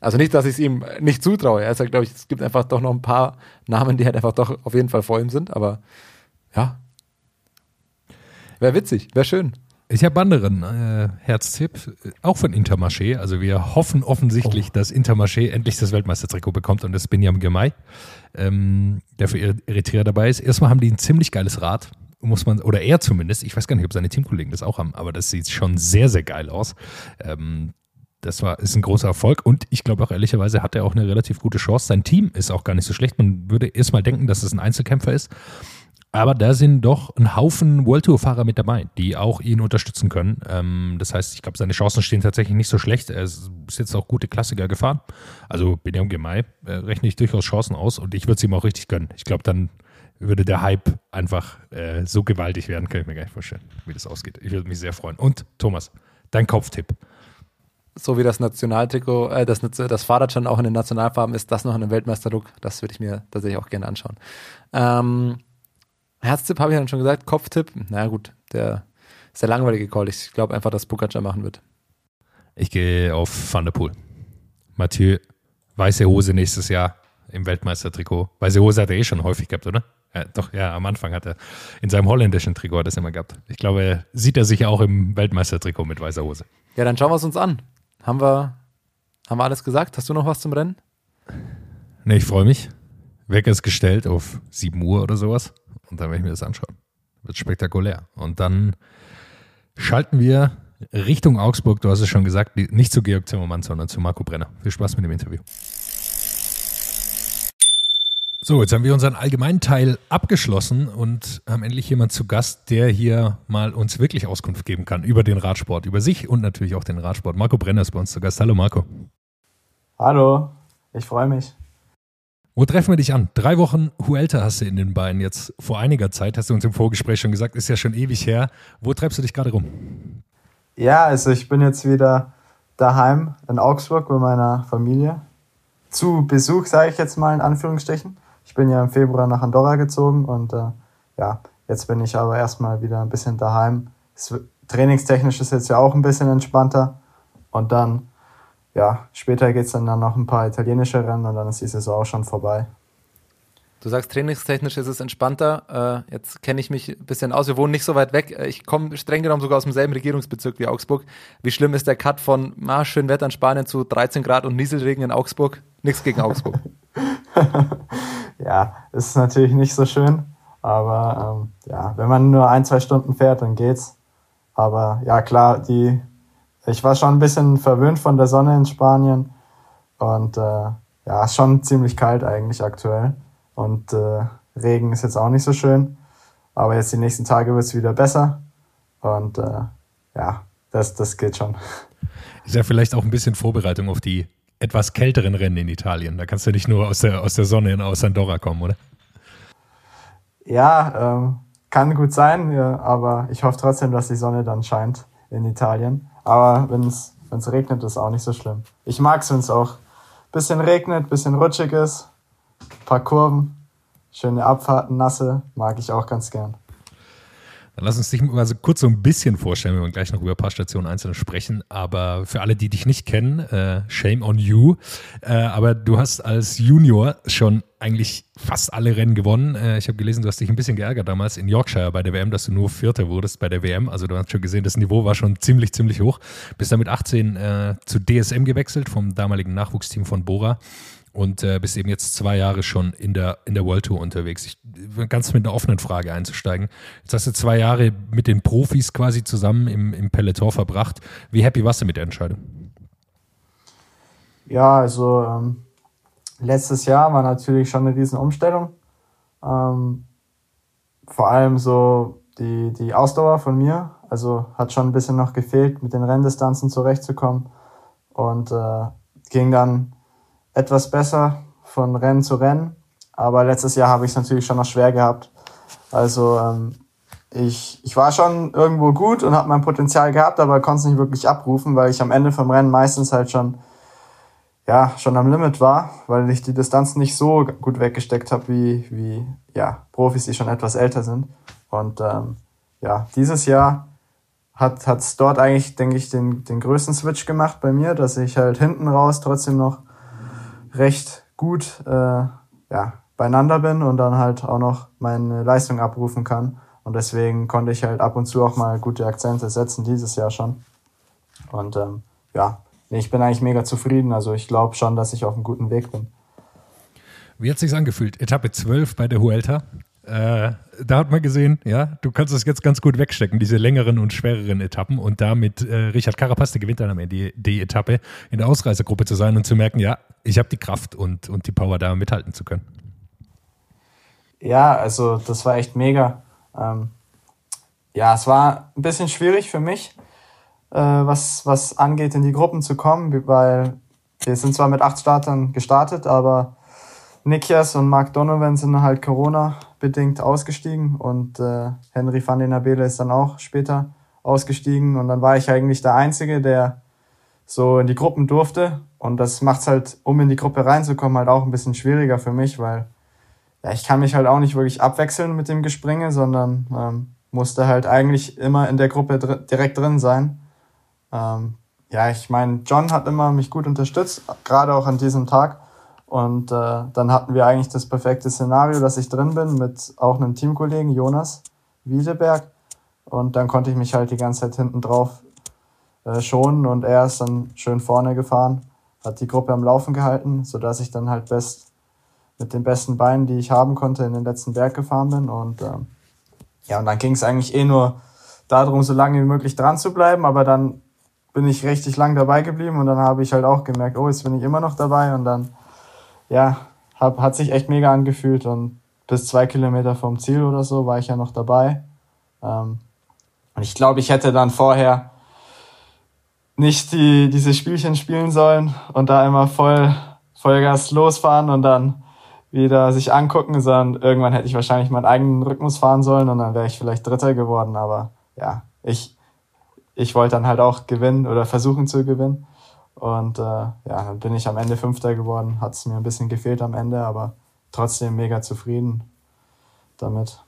Also nicht, dass ich es ihm nicht zutraue. Er sagt, glaube ich, es gibt einfach doch noch ein paar Namen, die halt einfach doch auf jeden Fall vor ihm sind, aber ja. Wäre witzig, wäre schön. Ich habe anderen äh, Herztipp, auch von Intermarché. Also wir hoffen offensichtlich, oh. dass Intermarché endlich das Weltmeistertrikot bekommt und das Binyam Gemay, ähm, der für Eritrea dabei ist. Erstmal haben die ein ziemlich geiles Rad, muss man, oder er zumindest, ich weiß gar nicht, ob seine Teamkollegen das auch haben, aber das sieht schon sehr, sehr geil aus. Ähm, das war, ist ein großer Erfolg und ich glaube auch ehrlicherweise hat er auch eine relativ gute Chance. Sein Team ist auch gar nicht so schlecht. Man würde erstmal denken, dass es ein Einzelkämpfer ist. Aber da sind doch ein Haufen World Tour-Fahrer mit dabei, die auch ihn unterstützen können. Ähm, das heißt, ich glaube, seine Chancen stehen tatsächlich nicht so schlecht. Er ist jetzt auch gute Klassiker gefahren. Also Benjamin Gemay äh, rechne ich durchaus Chancen aus und ich würde es ihm auch richtig gönnen. Ich glaube, dann würde der Hype einfach äh, so gewaltig werden, kann ich mir gar nicht vorstellen, wie das ausgeht. Ich würde mich sehr freuen. Und Thomas, dein Kopftipp. So wie das Nationaltrikot, äh, das, das Fahrrad schon auch in den Nationalfarben ist, das noch in einem Weltmeisterdruck, das würde ich mir tatsächlich auch gerne anschauen. Ähm, Herztipp habe ich dann schon gesagt, Kopftipp, na gut, der ist der langweilige Call. Ich glaube einfach, dass Pogacar machen wird. Ich gehe auf Van der Poel. Mathieu, weiße Hose nächstes Jahr im Weltmeistertrikot. Weiße Hose hat er eh schon häufig gehabt, oder? Ja, doch, ja, am Anfang hat er in seinem holländischen Trikot das immer gehabt. Ich glaube, sieht er sich auch im Weltmeistertrikot mit weißer Hose. Ja, dann schauen wir es uns an. Haben wir, haben wir alles gesagt? Hast du noch was zum Rennen? Ne, ich freue mich. Wecker ist gestellt auf 7 Uhr oder sowas. Und dann werde ich mir das anschauen. Wird spektakulär. Und dann schalten wir Richtung Augsburg, du hast es schon gesagt, nicht zu Georg Zimmermann, sondern zu Marco Brenner. Viel Spaß mit dem Interview. So, jetzt haben wir unseren allgemeinen Teil abgeschlossen und haben endlich jemanden zu Gast, der hier mal uns wirklich Auskunft geben kann über den Radsport, über sich und natürlich auch den Radsport. Marco Brenner ist bei uns zu Gast. Hallo Marco. Hallo, ich freue mich. Wo treffen wir dich an? Drei Wochen Huelta hast du in den Beinen jetzt vor einiger Zeit, hast du uns im Vorgespräch schon gesagt, ist ja schon ewig her. Wo treibst du dich gerade rum? Ja, also ich bin jetzt wieder daheim in Augsburg bei meiner Familie. Zu Besuch, sage ich jetzt mal in Anführungsstrichen. Ich bin ja im Februar nach Andorra gezogen und äh, ja, jetzt bin ich aber erstmal wieder ein bisschen daheim. Trainingstechnisch ist jetzt ja auch ein bisschen entspannter und dann ja, später geht es dann, dann noch ein paar italienische Rennen und dann ist die Saison auch schon vorbei. Du sagst, trainingstechnisch ist es entspannter. Äh, jetzt kenne ich mich ein bisschen aus. Wir wohnen nicht so weit weg. Äh, ich komme streng genommen sogar aus demselben Regierungsbezirk wie Augsburg. Wie schlimm ist der Cut von ah, schön Wetter in Spanien zu 13 Grad und Nieselregen in Augsburg? Nichts gegen Augsburg. ja, ist natürlich nicht so schön. Aber ähm, ja, wenn man nur ein, zwei Stunden fährt, dann geht's. Aber ja, klar, die ich war schon ein bisschen verwöhnt von der Sonne in Spanien und äh, ja, schon ziemlich kalt eigentlich aktuell. Und äh, Regen ist jetzt auch nicht so schön. Aber jetzt die nächsten Tage wird es wieder besser. Und äh, ja, das, das geht schon. Ist ja vielleicht auch ein bisschen Vorbereitung auf die etwas kälteren Rennen in Italien. Da kannst du nicht nur aus der, aus der Sonne aus Andorra kommen, oder? Ja, ähm, kann gut sein, ja, aber ich hoffe trotzdem, dass die Sonne dann scheint in Italien. Aber wenn es regnet, ist auch nicht so schlimm. Ich mag es, wenn es auch ein bisschen regnet, ein bisschen rutschig ist, ein paar Kurven, schöne Abfahrten, nasse, mag ich auch ganz gern. Dann lass uns dich mal so kurz so ein bisschen vorstellen, wir werden gleich noch über ein paar Stationen einzeln sprechen. Aber für alle, die dich nicht kennen, äh, shame on you. Äh, aber du hast als Junior schon eigentlich fast alle Rennen gewonnen. Äh, ich habe gelesen, du hast dich ein bisschen geärgert damals in Yorkshire bei der WM, dass du nur Vierter wurdest bei der WM. Also du hast schon gesehen, das Niveau war schon ziemlich, ziemlich hoch. Bist dann mit 18 äh, zu DSM gewechselt vom damaligen Nachwuchsteam von Bora und äh, bist eben jetzt zwei Jahre schon in der, in der World Tour unterwegs. Ich, ganz mit einer offenen Frage einzusteigen. Jetzt hast du zwei Jahre mit den Profis quasi zusammen im, im Peloton verbracht. Wie happy warst du mit der Entscheidung? Ja, also ähm, letztes Jahr war natürlich schon eine riesen Umstellung. Ähm, vor allem so die, die Ausdauer von mir. Also hat schon ein bisschen noch gefehlt, mit den Renndistanzen zurechtzukommen. Und äh, ging dann etwas besser von Rennen zu Rennen. Aber letztes Jahr habe ich es natürlich schon noch schwer gehabt. Also ähm, ich, ich war schon irgendwo gut und habe mein Potenzial gehabt, aber konnte es nicht wirklich abrufen, weil ich am Ende vom Rennen meistens halt schon ja schon am Limit war, weil ich die Distanz nicht so gut weggesteckt habe wie wie ja Profis, die schon etwas älter sind. Und ähm, ja dieses Jahr hat hat's dort eigentlich denke ich den den größten Switch gemacht bei mir, dass ich halt hinten raus trotzdem noch recht gut äh, ja, beieinander bin und dann halt auch noch meine Leistung abrufen kann. Und deswegen konnte ich halt ab und zu auch mal gute Akzente setzen, dieses Jahr schon. Und ähm, ja, ich bin eigentlich mega zufrieden. Also ich glaube schon, dass ich auf einem guten Weg bin. Wie hat es sich angefühlt? Etappe 12 bei der Huelta. Äh, da hat man gesehen, ja, du kannst es jetzt ganz gut wegstecken, diese längeren und schwereren Etappen und damit äh, Richard Carapaz, der gewinnt dann am Ende die, die, Etappe, in der Ausreißergruppe zu sein und zu merken, ja, ich habe die Kraft und, und die Power da mithalten zu können. Ja, also das war echt mega. Ähm, ja, es war ein bisschen schwierig für mich, äh, was, was angeht, in die Gruppen zu kommen, weil wir sind zwar mit acht Startern gestartet, aber Nikias und Mark Donovan sind halt Corona-bedingt ausgestiegen und äh, Henry van den Abele ist dann auch später ausgestiegen und dann war ich eigentlich der Einzige, der so in die Gruppen durfte und das macht's halt, um in die Gruppe reinzukommen, halt auch ein bisschen schwieriger für mich, weil ja, ich kann mich halt auch nicht wirklich abwechseln mit dem Gespringe, sondern ähm, musste halt eigentlich immer in der Gruppe dr direkt drin sein. Ähm, ja, ich meine, John hat immer mich gut unterstützt, gerade auch an diesem Tag. Und äh, dann hatten wir eigentlich das perfekte Szenario, dass ich drin bin mit auch einem Teamkollegen, Jonas Wiedeberg. Und dann konnte ich mich halt die ganze Zeit hinten drauf äh, schonen und er ist dann schön vorne gefahren, hat die Gruppe am Laufen gehalten, sodass ich dann halt best mit den besten Beinen, die ich haben konnte, in den letzten Berg gefahren bin. Und ähm, ja, und dann ging es eigentlich eh nur darum, so lange wie möglich dran zu bleiben. Aber dann bin ich richtig lang dabei geblieben und dann habe ich halt auch gemerkt, oh, jetzt bin ich immer noch dabei und dann ja, hab, hat sich echt mega angefühlt und bis zwei Kilometer vom Ziel oder so war ich ja noch dabei. Ähm, und ich glaube, ich hätte dann vorher nicht die, diese Spielchen spielen sollen und da immer voll Vollgas losfahren und dann wieder sich angucken, sondern irgendwann hätte ich wahrscheinlich meinen eigenen Rhythmus fahren sollen und dann wäre ich vielleicht Dritter geworden. Aber ja, ich, ich wollte dann halt auch gewinnen oder versuchen zu gewinnen. Und äh, ja, dann bin ich am Ende Fünfter geworden. Hat es mir ein bisschen gefehlt am Ende, aber trotzdem mega zufrieden damit.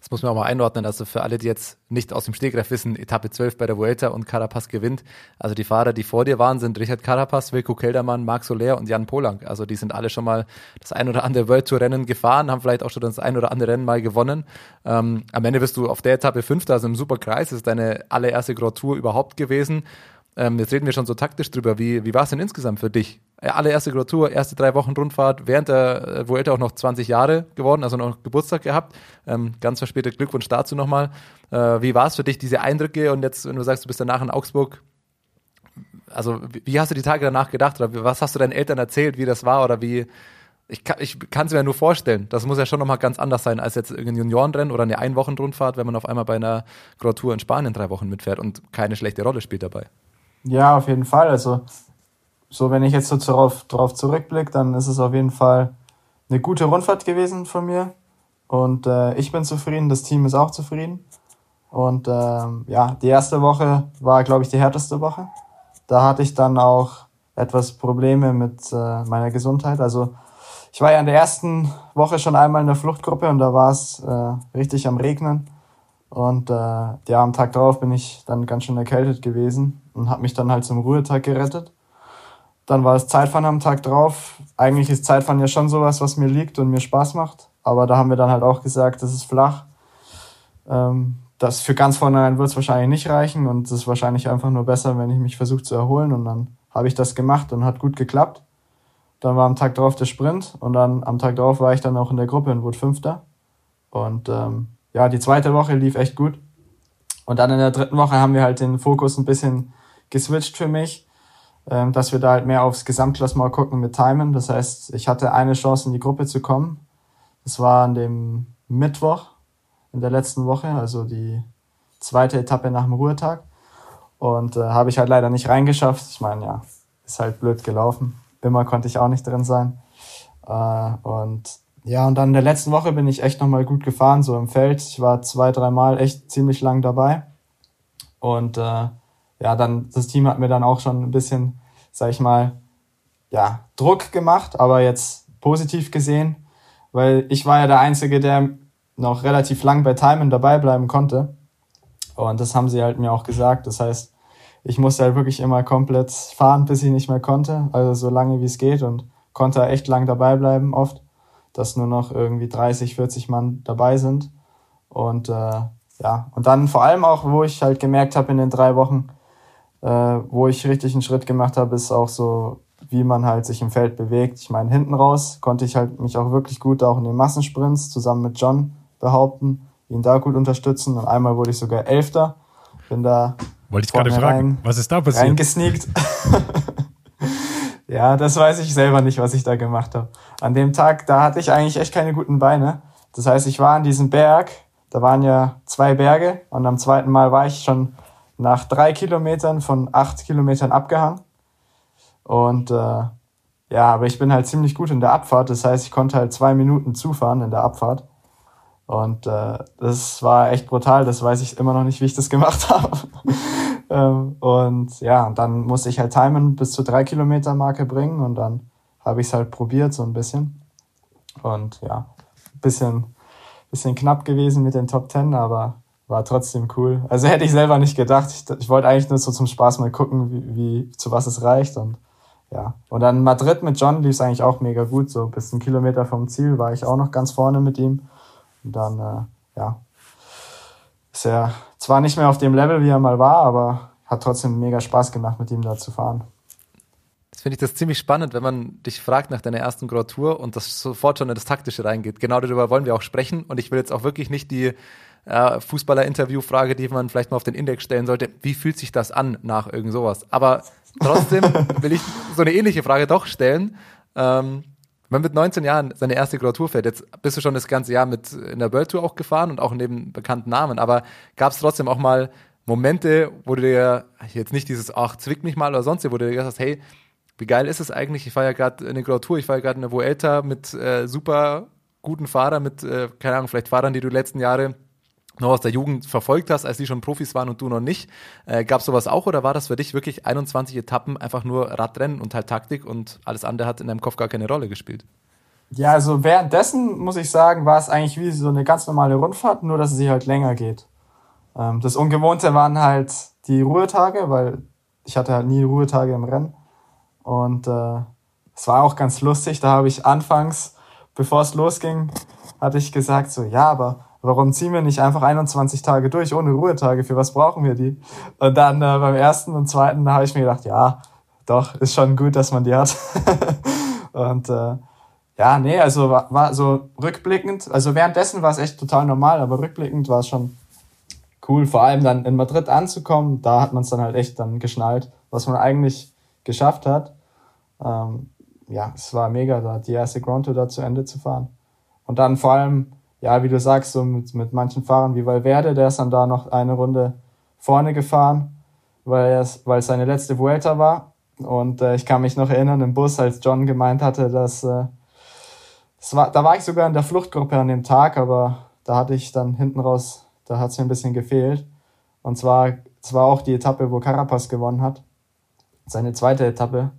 Das muss man auch mal einordnen. Also für alle, die jetzt nicht aus dem Stegreif wissen, Etappe 12 bei der Vuelta und Carapaz gewinnt. Also die Fahrer, die vor dir waren, sind Richard Carapaz, Wilko Keldermann, Marc Soler und Jan Polank. Also die sind alle schon mal das ein oder andere World Tour Rennen gefahren, haben vielleicht auch schon das ein oder andere Rennen mal gewonnen. Ähm, am Ende bist du auf der Etappe Fünfter, also im Superkreis. Das ist deine allererste Grand Tour überhaupt gewesen. Ähm, jetzt reden wir schon so taktisch drüber. Wie, wie war es denn insgesamt für dich? Allererste Tour, erste drei Wochen Rundfahrt, während der äh, Vuelta auch noch 20 Jahre geworden, also noch Geburtstag gehabt. Ähm, ganz verspätet Glückwunsch dazu nochmal. Äh, wie war es für dich, diese Eindrücke? Und jetzt, wenn du sagst, du bist danach in Augsburg, also wie, hast du die Tage danach gedacht? Oder was hast du deinen Eltern erzählt, wie das war? Oder wie, ich kann es mir ja nur vorstellen. Das muss ja schon nochmal ganz anders sein als jetzt irgendein Juniorenrennen oder eine Einwochenrundfahrt, wenn man auf einmal bei einer Grand in Spanien drei Wochen mitfährt und keine schlechte Rolle spielt dabei. Ja, auf jeden Fall. Also, so wenn ich jetzt so darauf, darauf zurückblicke, dann ist es auf jeden Fall eine gute Rundfahrt gewesen von mir. Und äh, ich bin zufrieden, das Team ist auch zufrieden. Und ähm, ja, die erste Woche war, glaube ich, die härteste Woche. Da hatte ich dann auch etwas Probleme mit äh, meiner Gesundheit. Also ich war ja in der ersten Woche schon einmal in der Fluchtgruppe und da war es äh, richtig am Regnen. Und äh, ja, am Tag darauf bin ich dann ganz schön erkältet gewesen und habe mich dann halt zum Ruhetag gerettet. Dann war es Zeitfahren am Tag drauf. Eigentlich ist Zeitfahren ja schon sowas, was mir liegt und mir Spaß macht. Aber da haben wir dann halt auch gesagt, das ist flach. Ähm, das für ganz vornherein wird es wahrscheinlich nicht reichen und es ist wahrscheinlich einfach nur besser, wenn ich mich versuche zu erholen. Und dann habe ich das gemacht und hat gut geklappt. Dann war am Tag darauf der Sprint und dann am Tag darauf war ich dann auch in der Gruppe und wurde Fünfter. Und ähm, ja, die zweite Woche lief echt gut. Und dann in der dritten Woche haben wir halt den Fokus ein bisschen geswitcht für mich, ähm, dass wir da halt mehr aufs Gesamtklassement gucken mit Timen. Das heißt, ich hatte eine Chance in die Gruppe zu kommen. Das war an dem Mittwoch in der letzten Woche, also die zweite Etappe nach dem Ruhetag. Und äh, habe ich halt leider nicht reingeschafft. Ich meine, ja, ist halt blöd gelaufen. Immer konnte ich auch nicht drin sein. Äh, und ja, und dann in der letzten Woche bin ich echt nochmal gut gefahren, so im Feld. Ich war zwei, dreimal echt ziemlich lang dabei. Und äh, ja, dann, das Team hat mir dann auch schon ein bisschen, sag ich mal, ja, Druck gemacht, aber jetzt positiv gesehen, weil ich war ja der Einzige, der noch relativ lang bei Timon dabei bleiben konnte. Und das haben sie halt mir auch gesagt. Das heißt, ich musste halt wirklich immer komplett fahren, bis ich nicht mehr konnte. Also so lange wie es geht und konnte echt lang dabei bleiben oft, dass nur noch irgendwie 30, 40 Mann dabei sind. Und äh, ja, und dann vor allem auch, wo ich halt gemerkt habe in den drei Wochen, äh, wo ich richtig einen Schritt gemacht habe, ist auch so, wie man halt sich im Feld bewegt. Ich meine, hinten raus konnte ich halt mich auch wirklich gut auch in den Massensprints zusammen mit John behaupten, ihn da gut unterstützen. Und einmal wurde ich sogar Elfter. Bin da wollte ich gerade fragen, was ist da passiert? Reingesneakt. ja, das weiß ich selber nicht, was ich da gemacht habe. An dem Tag, da hatte ich eigentlich echt keine guten Beine. Das heißt, ich war an diesem Berg, da waren ja zwei Berge und am zweiten Mal war ich schon nach drei Kilometern von acht Kilometern abgehangen. Und äh, ja, aber ich bin halt ziemlich gut in der Abfahrt. Das heißt, ich konnte halt zwei Minuten zufahren in der Abfahrt. Und äh, das war echt brutal. Das weiß ich immer noch nicht, wie ich das gemacht habe. Ähm, und ja, dann musste ich halt timen bis zur drei Kilometer Marke bringen und dann habe ich es halt probiert so ein bisschen. Und ja, bisschen, bisschen knapp gewesen mit den Top Ten, aber war trotzdem cool. Also hätte ich selber nicht gedacht. Ich, ich wollte eigentlich nur so zum Spaß mal gucken, wie, wie zu was es reicht und ja. Und dann Madrid mit John lief es eigentlich auch mega gut. So bis einen Kilometer vom Ziel war ich auch noch ganz vorne mit ihm. Und dann, äh, ja, ist er zwar nicht mehr auf dem Level, wie er mal war, aber hat trotzdem mega Spaß gemacht, mit ihm da zu fahren. Jetzt finde ich das ziemlich spannend, wenn man dich fragt nach deiner ersten Grand Tour und das sofort schon in das Taktische reingeht. Genau darüber wollen wir auch sprechen und ich will jetzt auch wirklich nicht die äh, Fußballer-Interview-Frage, die man vielleicht mal auf den Index stellen sollte. Wie fühlt sich das an nach irgend sowas? Aber trotzdem will ich so eine ähnliche Frage doch stellen. Ähm, man mit 19 Jahren seine erste Grand fährt, jetzt bist du schon das ganze Jahr mit in der World Tour auch gefahren und auch neben bekannten Namen, aber gab es trotzdem auch mal Momente, wo du dir jetzt nicht dieses, ach, zwick mich mal oder sonst, wo du dir gesagt hast, hey, wie geil ist es eigentlich? Ich fahre ja gerade eine Grand Tour, ich fahre ja gerade eine Vuelta mit äh, super guten Fahrern, mit, äh, keine Ahnung, vielleicht Fahrern, die du letzten Jahre noch aus der Jugend verfolgt hast, als die schon Profis waren und du noch nicht. Äh, Gab es sowas auch oder war das für dich wirklich 21 Etappen einfach nur Radrennen und halt Taktik und alles andere hat in deinem Kopf gar keine Rolle gespielt? Ja, also währenddessen muss ich sagen, war es eigentlich wie so eine ganz normale Rundfahrt, nur dass sie halt länger geht. Ähm, das Ungewohnte waren halt die Ruhetage, weil ich hatte halt nie Ruhetage im Rennen. Und äh, es war auch ganz lustig, da habe ich anfangs, bevor es losging, hatte ich gesagt so, ja, aber warum ziehen wir nicht einfach 21 Tage durch ohne Ruhetage? Für was brauchen wir die? Und dann äh, beim ersten und zweiten, habe ich mir gedacht, ja, doch, ist schon gut, dass man die hat. und äh, ja, nee, also war, war so rückblickend, also währenddessen war es echt total normal, aber rückblickend war es schon cool, vor allem dann in Madrid anzukommen, da hat man es dann halt echt dann geschnallt, was man eigentlich geschafft hat. Ähm, ja, es war mega, da die erste Grand Tour da zu Ende zu fahren. Und dann vor allem, ja, wie du sagst, so mit, mit manchen Fahrern wie Valverde, der ist dann da noch eine Runde vorne gefahren, weil es, weil es seine letzte Vuelta war. Und äh, ich kann mich noch erinnern im Bus, als John gemeint hatte, dass äh, das war, da war ich sogar in der Fluchtgruppe an dem Tag, aber da hatte ich dann hinten raus, da hat es mir ein bisschen gefehlt. Und zwar, es war auch die Etappe, wo Carapaz gewonnen hat. Seine zweite Etappe.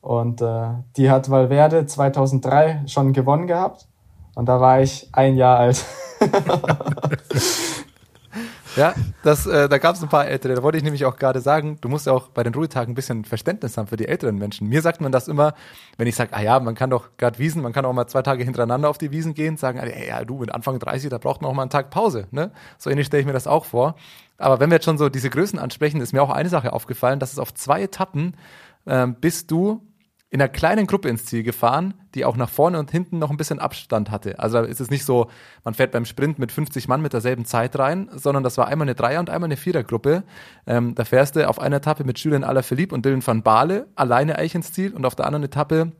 Und äh, die hat Valverde 2003 schon gewonnen gehabt. Und da war ich ein Jahr alt. Ja, das, äh, da gab es ein paar Ältere. Da wollte ich nämlich auch gerade sagen, du musst ja auch bei den Ruhetagen ein bisschen Verständnis haben für die älteren Menschen. Mir sagt man das immer, wenn ich sage, ah ja, man kann doch gerade Wiesen, man kann auch mal zwei Tage hintereinander auf die Wiesen gehen, sagen, ey, ja, du mit Anfang 30, da braucht man auch mal einen Tag Pause. Ne? So ähnlich stelle ich mir das auch vor. Aber wenn wir jetzt schon so diese Größen ansprechen, ist mir auch eine Sache aufgefallen, dass es auf zwei Etappen ähm, bist du in einer kleinen Gruppe ins Ziel gefahren, die auch nach vorne und hinten noch ein bisschen Abstand hatte. Also ist es nicht so, man fährt beim Sprint mit 50 Mann mit derselben Zeit rein, sondern das war einmal eine Dreier- und einmal eine Vierergruppe. Ähm, da fährst du auf einer Etappe mit Julian Alaphilippe und Dylan van Baale alleine eigentlich ins Ziel und auf der anderen Etappe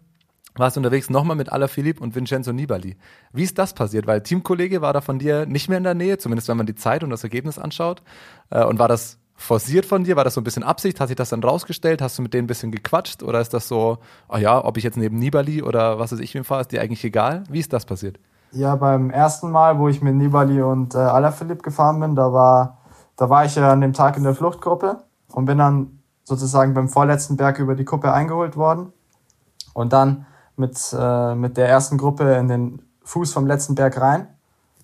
warst du unterwegs nochmal mit Alaphilippe und Vincenzo Nibali. Wie ist das passiert? Weil Teamkollege war da von dir nicht mehr in der Nähe, zumindest wenn man die Zeit und das Ergebnis anschaut. Äh, und war das forciert von dir? War das so ein bisschen Absicht? Hat sich das dann rausgestellt? Hast du mit denen ein bisschen gequatscht? Oder ist das so, ah ja, ob ich jetzt neben Nibali oder was weiß ich wem fahre, ist dir eigentlich egal? Wie ist das passiert? Ja, beim ersten Mal, wo ich mit Nibali und äh, Alaphilippe gefahren bin, da war, da war ich ja an dem Tag in der Fluchtgruppe und bin dann sozusagen beim vorletzten Berg über die Kuppe eingeholt worden und dann mit, äh, mit der ersten Gruppe in den Fuß vom letzten Berg rein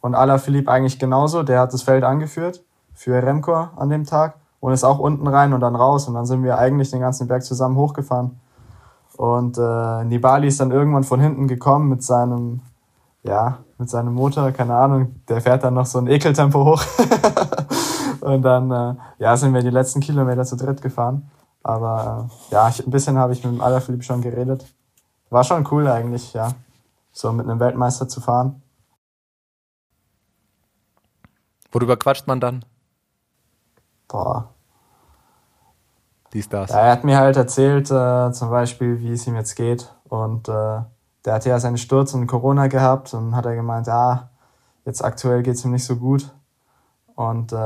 und Alaphilippe eigentlich genauso, der hat das Feld angeführt für Remco an dem Tag und ist auch unten rein und dann raus. Und dann sind wir eigentlich den ganzen Berg zusammen hochgefahren. Und äh, Nibali ist dann irgendwann von hinten gekommen mit seinem, ja, mit seinem Motor, keine Ahnung, der fährt dann noch so ein Ekeltempo hoch. und dann, äh, ja, sind wir die letzten Kilometer zu dritt gefahren. Aber äh, ja, ich, ein bisschen habe ich mit dem Alaphilippe schon geredet. War schon cool eigentlich, ja, so mit einem Weltmeister zu fahren. Worüber quatscht man dann? Boah, dies, das. Ja, er hat mir halt erzählt, äh, zum Beispiel, wie es ihm jetzt geht. Und äh, der hatte ja seinen Sturz und Corona gehabt und hat er gemeint, ja, jetzt aktuell geht es ihm nicht so gut. Und, äh,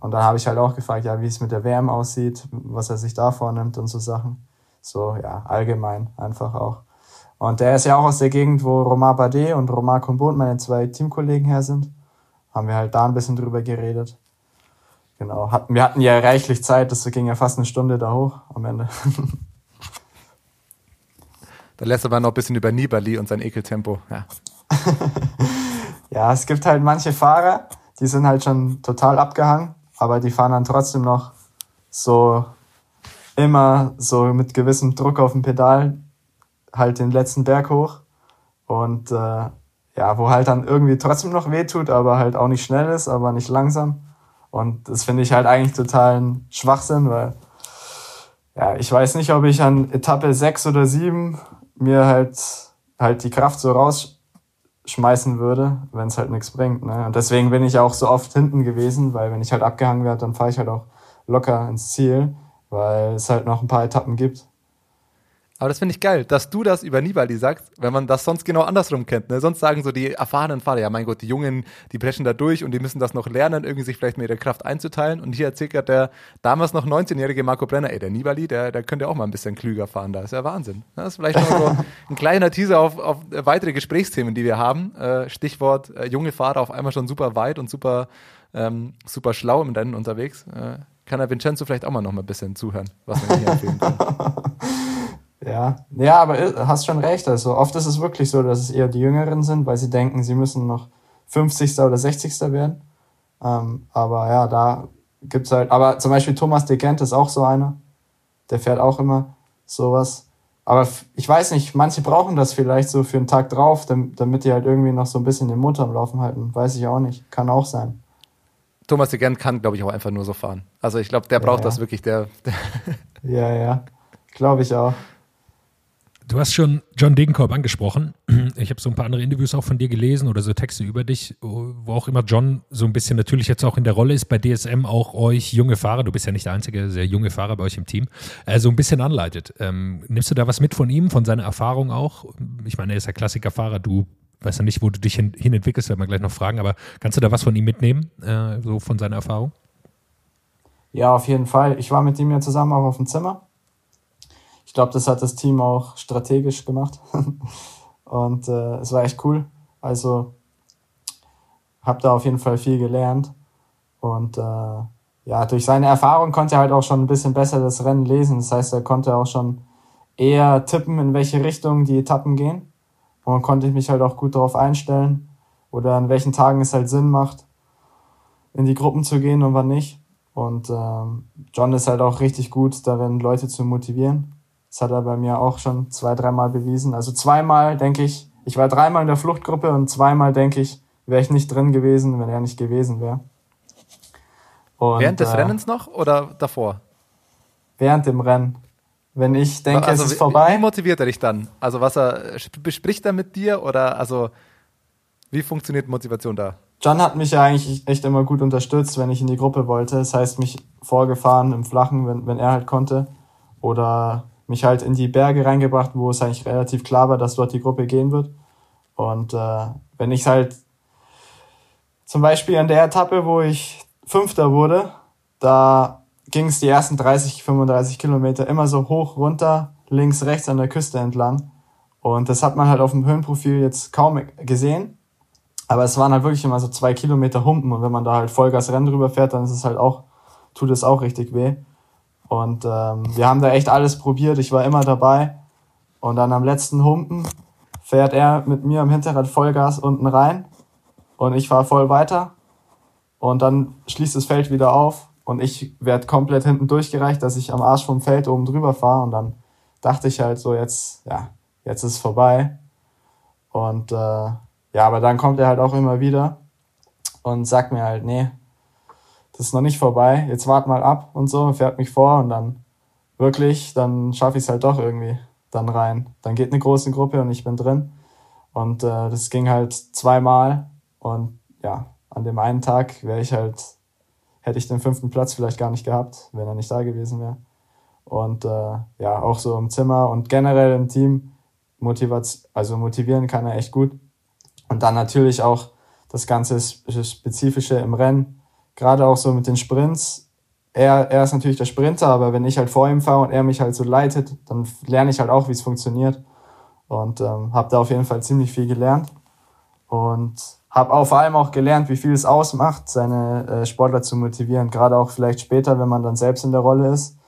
und dann habe ich halt auch gefragt, ja, wie es mit der WM aussieht, was er sich da vornimmt und so Sachen. So, ja, allgemein einfach auch. Und der ist ja auch aus der Gegend, wo Romain Bardet und Romain Combot, meine zwei Teamkollegen her sind. Haben wir halt da ein bisschen drüber geredet. Genau. wir hatten ja reichlich Zeit, das ging ja fast eine Stunde da hoch am Ende. da lässt aber noch ein bisschen über Nibali und sein Ekeltempo. Ja. ja, es gibt halt manche Fahrer, die sind halt schon total abgehangen, aber die fahren dann trotzdem noch so immer so mit gewissem Druck auf dem Pedal halt den letzten Berg hoch und äh, ja, wo halt dann irgendwie trotzdem noch wehtut, aber halt auch nicht schnell ist, aber nicht langsam. Und das finde ich halt eigentlich totalen Schwachsinn, weil ja, ich weiß nicht, ob ich an Etappe 6 oder 7 mir halt, halt die Kraft so rausschmeißen würde, wenn es halt nichts bringt. Ne? Und deswegen bin ich auch so oft hinten gewesen, weil wenn ich halt abgehangen werde, dann fahre ich halt auch locker ins Ziel, weil es halt noch ein paar Etappen gibt. Aber das finde ich geil, dass du das über Nibali sagst, wenn man das sonst genau andersrum kennt. Ne? Sonst sagen so die erfahrenen Fahrer, ja mein Gott, die Jungen, die brechen da durch und die müssen das noch lernen, irgendwie sich vielleicht mit ihrer Kraft einzuteilen. Und hier erzählt gerade der damals noch 19-jährige Marco Brenner, ey, der Nibali, der, der könnte auch mal ein bisschen klüger fahren, da ist ja Wahnsinn. Das ist vielleicht noch so ein kleiner Teaser auf, auf weitere Gesprächsthemen, die wir haben. Äh, Stichwort äh, junge Fahrer auf einmal schon super weit und super, ähm, super schlau im Rennen unterwegs. Äh, kann der Vincenzo vielleicht auch mal noch mal ein bisschen zuhören, was man hier empfehlen kann. Ja, ja, aber hast schon recht. Also oft ist es wirklich so, dass es eher die Jüngeren sind, weil sie denken, sie müssen noch 50. oder 60. werden. Ähm, aber ja, da gibt's halt, aber zum Beispiel Thomas de Gent ist auch so einer. Der fährt auch immer sowas. Aber ich weiß nicht, manche brauchen das vielleicht so für einen Tag drauf, damit die halt irgendwie noch so ein bisschen den Motor am Laufen halten. Weiß ich auch nicht. Kann auch sein. Thomas de Gent kann, glaube ich, auch einfach nur so fahren. Also ich glaube, der braucht ja, ja. das wirklich. Der, der ja, ja. Glaube ich auch. Du hast schon John Degenkolb angesprochen. ich habe so ein paar andere Interviews auch von dir gelesen oder so Texte über dich, wo auch immer John so ein bisschen natürlich jetzt auch in der Rolle ist, bei DSM auch euch junge Fahrer, du bist ja nicht der einzige sehr junge Fahrer bei euch im Team, äh, so ein bisschen anleitet. Ähm, nimmst du da was mit von ihm, von seiner Erfahrung auch? Ich meine, er ist ja Klassikerfahrer, du weißt ja nicht, wo du dich hin, hin entwickelst, werden wir gleich noch fragen, aber kannst du da was von ihm mitnehmen, äh, so von seiner Erfahrung? Ja, auf jeden Fall. Ich war mit ihm ja zusammen auch auf dem Zimmer. Ich glaube, das hat das Team auch strategisch gemacht. Und äh, es war echt cool. Also habe da auf jeden Fall viel gelernt. Und äh, ja, durch seine Erfahrung konnte er halt auch schon ein bisschen besser das Rennen lesen. Das heißt, er konnte auch schon eher tippen, in welche Richtung die Etappen gehen. Und konnte ich mich halt auch gut darauf einstellen oder an welchen Tagen es halt Sinn macht, in die Gruppen zu gehen und wann nicht. Und ähm, John ist halt auch richtig gut darin, Leute zu motivieren. Das hat er bei mir auch schon zwei, dreimal bewiesen. Also zweimal denke ich, ich war dreimal in der Fluchtgruppe und zweimal denke ich, wäre ich nicht drin gewesen, wenn er nicht gewesen wäre. Während des äh, Rennens noch oder davor? Während dem Rennen. Wenn ich denke, also, es ist vorbei. Wie motiviert er dich dann? Also was er bespricht er mit dir oder also wie funktioniert Motivation da? John hat mich ja eigentlich echt immer gut unterstützt, wenn ich in die Gruppe wollte. Das heißt, mich vorgefahren im Flachen, wenn, wenn er halt konnte. Oder mich halt in die Berge reingebracht, wo es eigentlich relativ klar war, dass dort die Gruppe gehen wird. Und äh, wenn ich halt zum Beispiel an der Etappe, wo ich Fünfter wurde, da ging es die ersten 30, 35 Kilometer immer so hoch, runter, links, rechts an der Küste entlang. Und das hat man halt auf dem Höhenprofil jetzt kaum gesehen. Aber es waren halt wirklich immer so zwei Kilometer Humpen. Und wenn man da halt Vollgas Rennen drüber fährt, dann ist es halt auch, tut es auch richtig weh. Und ähm, wir haben da echt alles probiert. Ich war immer dabei. Und dann am letzten Humpen fährt er mit mir am Hinterrad Vollgas unten rein. Und ich fahre voll weiter. Und dann schließt das Feld wieder auf und ich werde komplett hinten durchgereicht, dass ich am Arsch vom Feld oben drüber fahre. Und dann dachte ich halt so, jetzt, ja, jetzt ist vorbei. Und äh, ja, aber dann kommt er halt auch immer wieder und sagt mir halt, nee, das ist noch nicht vorbei, jetzt wart mal ab und so, fährt mich vor und dann wirklich, dann schaffe ich es halt doch irgendwie dann rein. Dann geht eine große Gruppe und ich bin drin. Und äh, das ging halt zweimal und ja, an dem einen Tag wäre ich halt hätte ich den fünften Platz vielleicht gar nicht gehabt, wenn er nicht da gewesen wäre. Und äh, ja, auch so im Zimmer und generell im Team motiviert, also motivieren kann er echt gut. Und dann natürlich auch das ganze Spezifische im Rennen, gerade auch so mit den Sprints. Er, er ist natürlich der Sprinter, aber wenn ich halt vor ihm fahre und er mich halt so leitet, dann lerne ich halt auch, wie es funktioniert. Und ähm, habe da auf jeden Fall ziemlich viel gelernt. Und habe auch vor allem auch gelernt, wie viel es ausmacht, seine äh, Sportler zu motivieren. Gerade auch vielleicht später, wenn man dann selbst in der Rolle ist,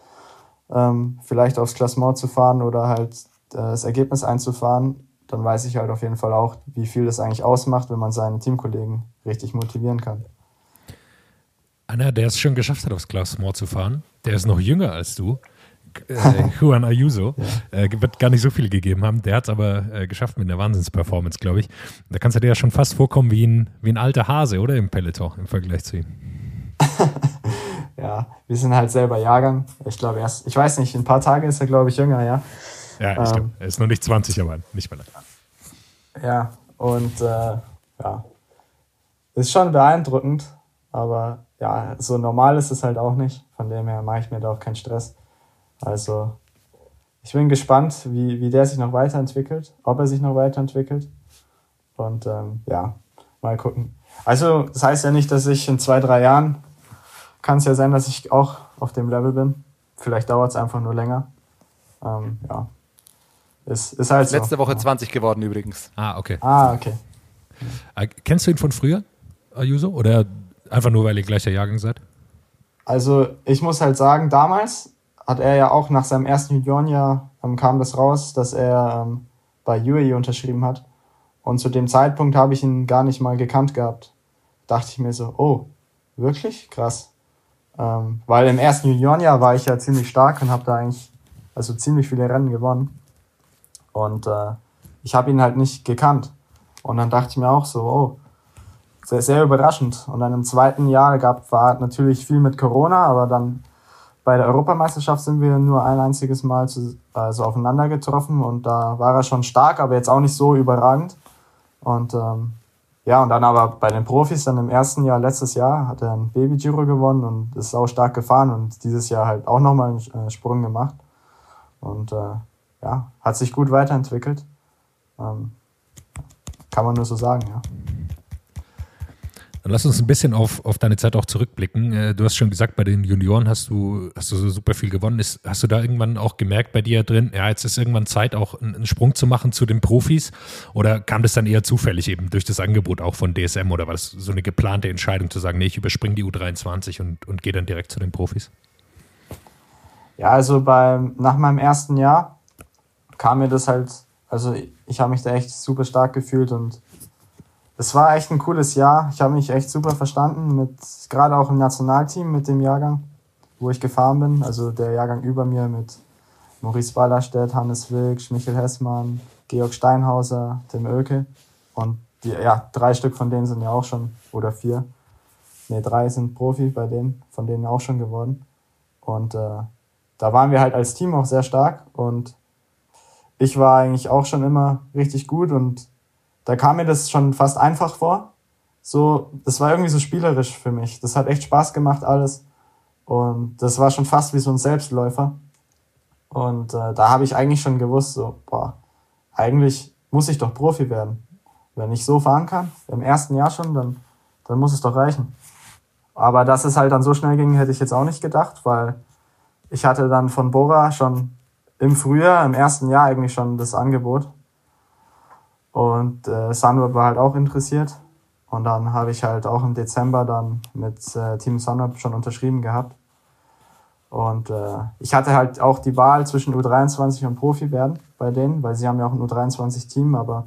ähm, vielleicht aufs Klassement zu fahren oder halt äh, das Ergebnis einzufahren, dann weiß ich halt auf jeden Fall auch, wie viel das eigentlich ausmacht, wenn man seine Teamkollegen richtig motivieren kann. Einer, der es schon geschafft hat, aufs Klassement zu fahren, der ist noch jünger als du, äh, Juan Ayuso, äh, wird gar nicht so viel gegeben haben. Der hat es aber äh, geschafft mit einer Wahnsinnsperformance, glaube ich. Da kannst du dir ja schon fast vorkommen wie ein, wie ein alter Hase, oder? Im Peloton im Vergleich zu ihm. ja, wir sind halt selber Jahrgang. Ich glaube erst, ich weiß nicht, in ein paar Tagen ist er, glaube ich, jünger, ja. Ja, ich ähm, glaube, er ist noch nicht 20, aber nicht mehr lang. Ja, und äh, ja, ist schon beeindruckend, aber ja, so normal ist es halt auch nicht. Von dem her mache ich mir da auch keinen Stress. Also ich bin gespannt, wie, wie der sich noch weiterentwickelt, ob er sich noch weiterentwickelt. Und ähm, ja, mal gucken. Also das heißt ja nicht, dass ich in zwei, drei Jahren, kann es ja sein, dass ich auch auf dem Level bin. Vielleicht dauert es einfach nur länger. Ähm, ja. Ist, ist halt Letzte so. Woche 20 geworden übrigens. Ah, okay. Ah, okay. Äh, kennst du ihn von früher, Ayuso? Oder einfach nur, weil ihr gleicher Jahrgang seid? Also ich muss halt sagen, damals, hat er ja auch nach seinem ersten Juniorenjahr ähm, kam das raus, dass er ähm, bei UAE unterschrieben hat. Und zu dem Zeitpunkt habe ich ihn gar nicht mal gekannt gehabt. Dachte ich mir so, oh, wirklich? Krass. Ähm, weil im ersten Juniorenjahr war ich ja ziemlich stark und habe da eigentlich also ziemlich viele Rennen gewonnen. Und äh, ich habe ihn halt nicht gekannt. Und dann dachte ich mir auch so, oh, sehr, sehr überraschend. Und dann im zweiten Jahr gab war natürlich viel mit Corona, aber dann bei der Europameisterschaft sind wir nur ein einziges Mal zu, also aufeinander getroffen und da war er schon stark, aber jetzt auch nicht so überragend. Und ähm, ja, und dann aber bei den Profis dann im ersten Jahr, letztes Jahr, hat er ein Baby Giro gewonnen und ist auch stark gefahren und dieses Jahr halt auch nochmal einen äh, Sprung gemacht. Und äh, ja, hat sich gut weiterentwickelt. Ähm, kann man nur so sagen, ja. Dann lass uns ein bisschen auf, auf deine Zeit auch zurückblicken. Äh, du hast schon gesagt, bei den Junioren hast du, hast du super viel gewonnen. Ist, hast du da irgendwann auch gemerkt bei dir drin, ja, jetzt ist irgendwann Zeit, auch einen Sprung zu machen zu den Profis? Oder kam das dann eher zufällig eben durch das Angebot auch von DSM? Oder war das so eine geplante Entscheidung zu sagen, nee, ich überspringe die U23 und, und gehe dann direkt zu den Profis? Ja, also beim, nach meinem ersten Jahr kam mir das halt, also ich habe mich da echt super stark gefühlt und es war echt ein cooles Jahr. Ich habe mich echt super verstanden, mit gerade auch im Nationalteam mit dem Jahrgang, wo ich gefahren bin. Also der Jahrgang über mir mit Maurice Ballerstedt, Hannes Wilk, Michael Hessmann, Georg Steinhauser, Tim Oelke. Und die, ja, drei Stück von denen sind ja auch schon, oder vier. Ne, drei sind Profi bei denen, von denen auch schon geworden. Und äh, da waren wir halt als Team auch sehr stark und ich war eigentlich auch schon immer richtig gut und da kam mir das schon fast einfach vor. So, das war irgendwie so spielerisch für mich. Das hat echt Spaß gemacht alles. Und das war schon fast wie so ein Selbstläufer. Und äh, da habe ich eigentlich schon gewusst, so, boah, eigentlich muss ich doch Profi werden. Wenn ich so fahren kann, im ersten Jahr schon, dann, dann muss es doch reichen. Aber dass es halt dann so schnell ging, hätte ich jetzt auch nicht gedacht, weil ich hatte dann von Bora schon im Frühjahr, im ersten Jahr eigentlich schon das Angebot. Und äh, Sunweb war halt auch interessiert. Und dann habe ich halt auch im Dezember dann mit äh, Team Sunweb schon unterschrieben gehabt. Und äh, ich hatte halt auch die Wahl zwischen U23 und Profi werden bei denen, weil sie haben ja auch ein U23-Team, aber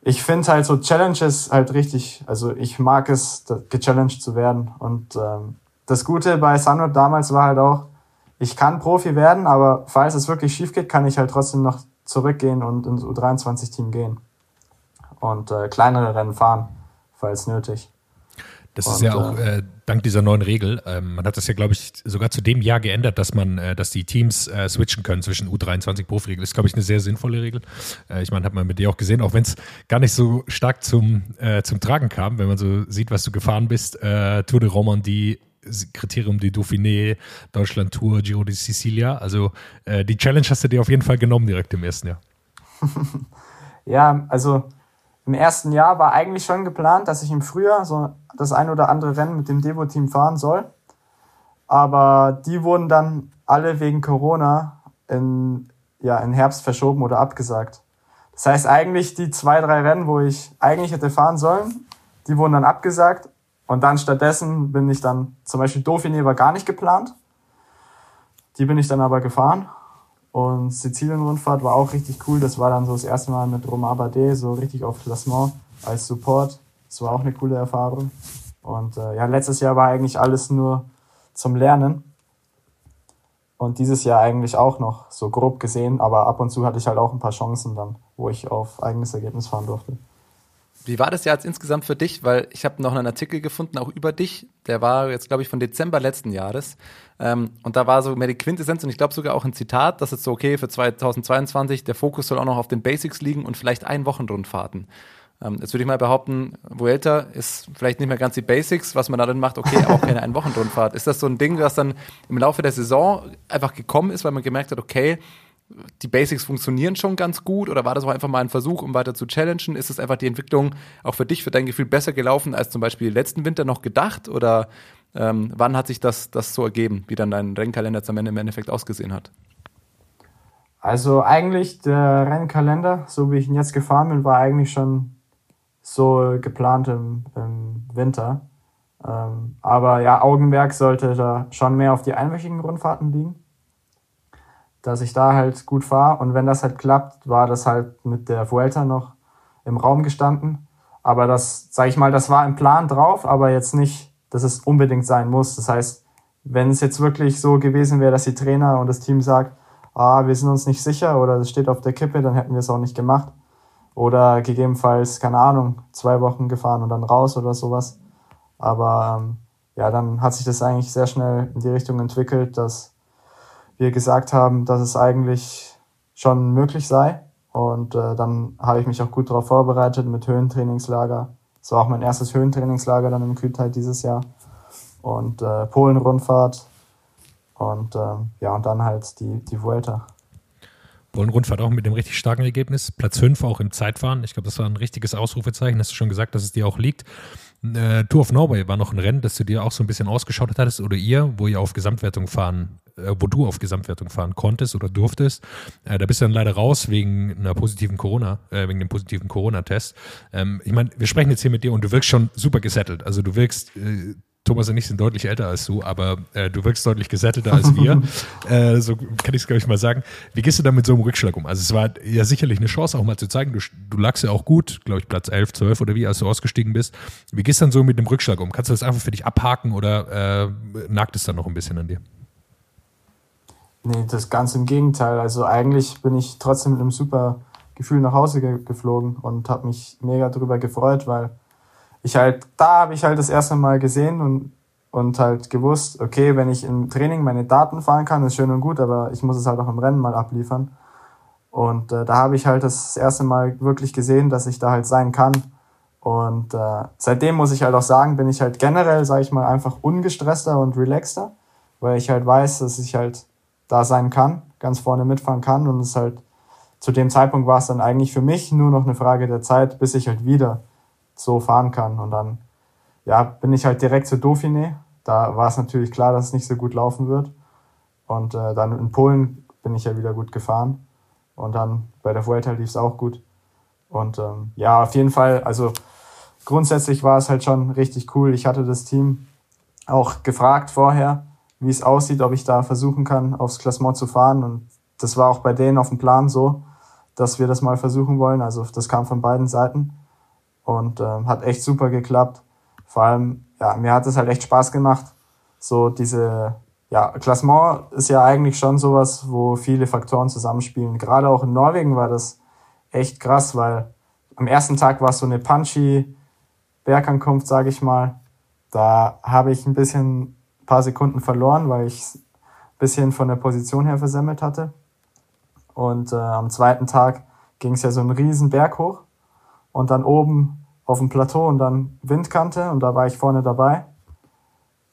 ich finde halt so Challenges halt richtig, also ich mag es, gechallenged zu werden. Und ähm, das Gute bei Sunweb damals war halt auch, ich kann Profi werden, aber falls es wirklich schief geht, kann ich halt trotzdem noch zurückgehen und ins U23-Team gehen und äh, kleinere Rennen fahren, falls nötig. Das und, ist ja auch äh, dank dieser neuen Regel. Ähm, man hat das ja, glaube ich, sogar zu dem Jahr geändert, dass man, äh, dass die Teams äh, switchen können zwischen U23 Profiregel. Ist, glaube ich, eine sehr sinnvolle Regel. Äh, ich meine, hat man mit dir auch gesehen, auch wenn es gar nicht so stark zum, äh, zum Tragen kam, wenn man so sieht, was du gefahren bist. Äh, Tour de Romandie, Kriterium de Dauphiné, Deutschland Tour, Giro di Sicilia. Also äh, die Challenge hast du dir auf jeden Fall genommen direkt im ersten Jahr. ja, also im ersten Jahr war eigentlich schon geplant, dass ich im Frühjahr so das ein oder andere Rennen mit dem Devo-Team fahren soll. Aber die wurden dann alle wegen Corona in, ja, in Herbst verschoben oder abgesagt. Das heißt eigentlich die zwei, drei Rennen, wo ich eigentlich hätte fahren sollen, die wurden dann abgesagt und dann stattdessen bin ich dann, zum Beispiel Dauphiné war gar nicht geplant. Die bin ich dann aber gefahren. Und Sizilien-Rundfahrt war auch richtig cool. Das war dann so das erste Mal mit Romain Bardet, so richtig auf Klassement als Support. Das war auch eine coole Erfahrung. Und äh, ja, letztes Jahr war eigentlich alles nur zum Lernen. Und dieses Jahr eigentlich auch noch so grob gesehen, aber ab und zu hatte ich halt auch ein paar Chancen dann, wo ich auf eigenes Ergebnis fahren durfte. Wie war das jetzt insgesamt für dich? Weil ich habe noch einen Artikel gefunden, auch über dich. Der war jetzt, glaube ich, von Dezember letzten Jahres. Ähm, und da war so mehr die Quintessenz und ich glaube sogar auch ein Zitat, dass es so, okay, für 2022, der Fokus soll auch noch auf den Basics liegen und vielleicht ein Wochenrundfahrten. Ähm, jetzt würde ich mal behaupten, Vuelta ist vielleicht nicht mehr ganz die Basics, was man da dann macht, okay, auch keine ein Wochenrundfahrt. Ist das so ein Ding, was dann im Laufe der Saison einfach gekommen ist, weil man gemerkt hat, okay, die Basics funktionieren schon ganz gut oder war das auch einfach mal ein Versuch, um weiter zu challengen? Ist es einfach die Entwicklung auch für dich, für dein Gefühl besser gelaufen als zum Beispiel letzten Winter noch gedacht? Oder ähm, wann hat sich das, das so ergeben, wie dann dein Rennkalender jetzt am Ende im Endeffekt ausgesehen hat? Also eigentlich der Rennkalender, so wie ich ihn jetzt gefahren bin, war eigentlich schon so geplant im, im Winter. Ähm, aber ja, Augenmerk sollte da schon mehr auf die einwöchigen Rundfahrten liegen dass ich da halt gut fahre. Und wenn das halt klappt, war das halt mit der Vuelta noch im Raum gestanden. Aber das, sage ich mal, das war im Plan drauf, aber jetzt nicht, dass es unbedingt sein muss. Das heißt, wenn es jetzt wirklich so gewesen wäre, dass die Trainer und das Team sagt, ah, wir sind uns nicht sicher oder es steht auf der Kippe, dann hätten wir es auch nicht gemacht. Oder gegebenenfalls, keine Ahnung, zwei Wochen gefahren und dann raus oder sowas. Aber ähm, ja, dann hat sich das eigentlich sehr schnell in die Richtung entwickelt, dass wir gesagt haben, dass es eigentlich schon möglich sei. Und äh, dann habe ich mich auch gut darauf vorbereitet mit Höhentrainingslager. Das war auch mein erstes Höhentrainingslager dann im Kühlteil dieses Jahr. Und äh, Polen-Rundfahrt. Und äh, ja, und dann halt die, die Vuelta. Polen-Rundfahrt auch mit dem richtig starken Ergebnis. Platz 5 auch im Zeitfahren. Ich glaube, das war ein richtiges Ausrufezeichen. Hast du schon gesagt, dass es dir auch liegt. Äh, Tour of Norway war noch ein Rennen, das du dir auch so ein bisschen ausgeschaut hattest oder ihr, wo ihr auf Gesamtwertung fahren, äh, wo du auf Gesamtwertung fahren konntest oder durftest. Äh, da bist du dann leider raus wegen einer positiven Corona, äh, wegen dem positiven Corona-Test. Ähm, ich meine, wir sprechen jetzt hier mit dir und du wirkst schon super gesettelt. Also du wirkst äh, Thomas und ich sind deutlich älter als du, aber äh, du wirkst deutlich gesättelter als wir. äh, so kann ich es, glaube ich, mal sagen. Wie gehst du da mit so einem Rückschlag um? Also es war ja sicherlich eine Chance, auch mal zu zeigen, du, du lagst ja auch gut, glaube ich, Platz 11, 12 oder wie, als du ausgestiegen bist. Wie gehst du dann so mit dem Rückschlag um? Kannst du das einfach für dich abhaken oder äh, nagt es dann noch ein bisschen an dir? Nee, das ganz im Gegenteil. Also eigentlich bin ich trotzdem mit einem super Gefühl nach Hause ge geflogen und habe mich mega darüber gefreut, weil ich halt, da habe ich halt das erste Mal gesehen und, und halt gewusst, okay, wenn ich im Training meine Daten fahren kann, ist schön und gut, aber ich muss es halt auch im Rennen mal abliefern. Und äh, da habe ich halt das erste Mal wirklich gesehen, dass ich da halt sein kann. Und äh, seitdem muss ich halt auch sagen, bin ich halt generell, sage ich mal, einfach ungestresster und relaxter, weil ich halt weiß, dass ich halt da sein kann, ganz vorne mitfahren kann. Und es halt zu dem Zeitpunkt war es dann eigentlich für mich nur noch eine Frage der Zeit, bis ich halt wieder so fahren kann. Und dann ja, bin ich halt direkt zu Dauphiné. Da war es natürlich klar, dass es nicht so gut laufen wird. Und äh, dann in Polen bin ich ja wieder gut gefahren. Und dann bei der Vuelta lief es auch gut. Und ähm, ja, auf jeden Fall, also grundsätzlich war es halt schon richtig cool. Ich hatte das Team auch gefragt vorher, wie es aussieht, ob ich da versuchen kann, aufs Klassement zu fahren. Und das war auch bei denen auf dem Plan so, dass wir das mal versuchen wollen. Also das kam von beiden Seiten und ähm, hat echt super geklappt. Vor allem, ja, mir hat es halt echt Spaß gemacht. So diese, ja, Klassement ist ja eigentlich schon sowas, wo viele Faktoren zusammenspielen. Gerade auch in Norwegen war das echt krass, weil am ersten Tag war es so eine punchy Bergankunft, sage ich mal. Da habe ich ein bisschen, ein paar Sekunden verloren, weil ich ein bisschen von der Position her versemmelt hatte. Und äh, am zweiten Tag ging es ja so einen riesen Berg hoch und dann oben auf dem Plateau und dann Windkante und da war ich vorne dabei.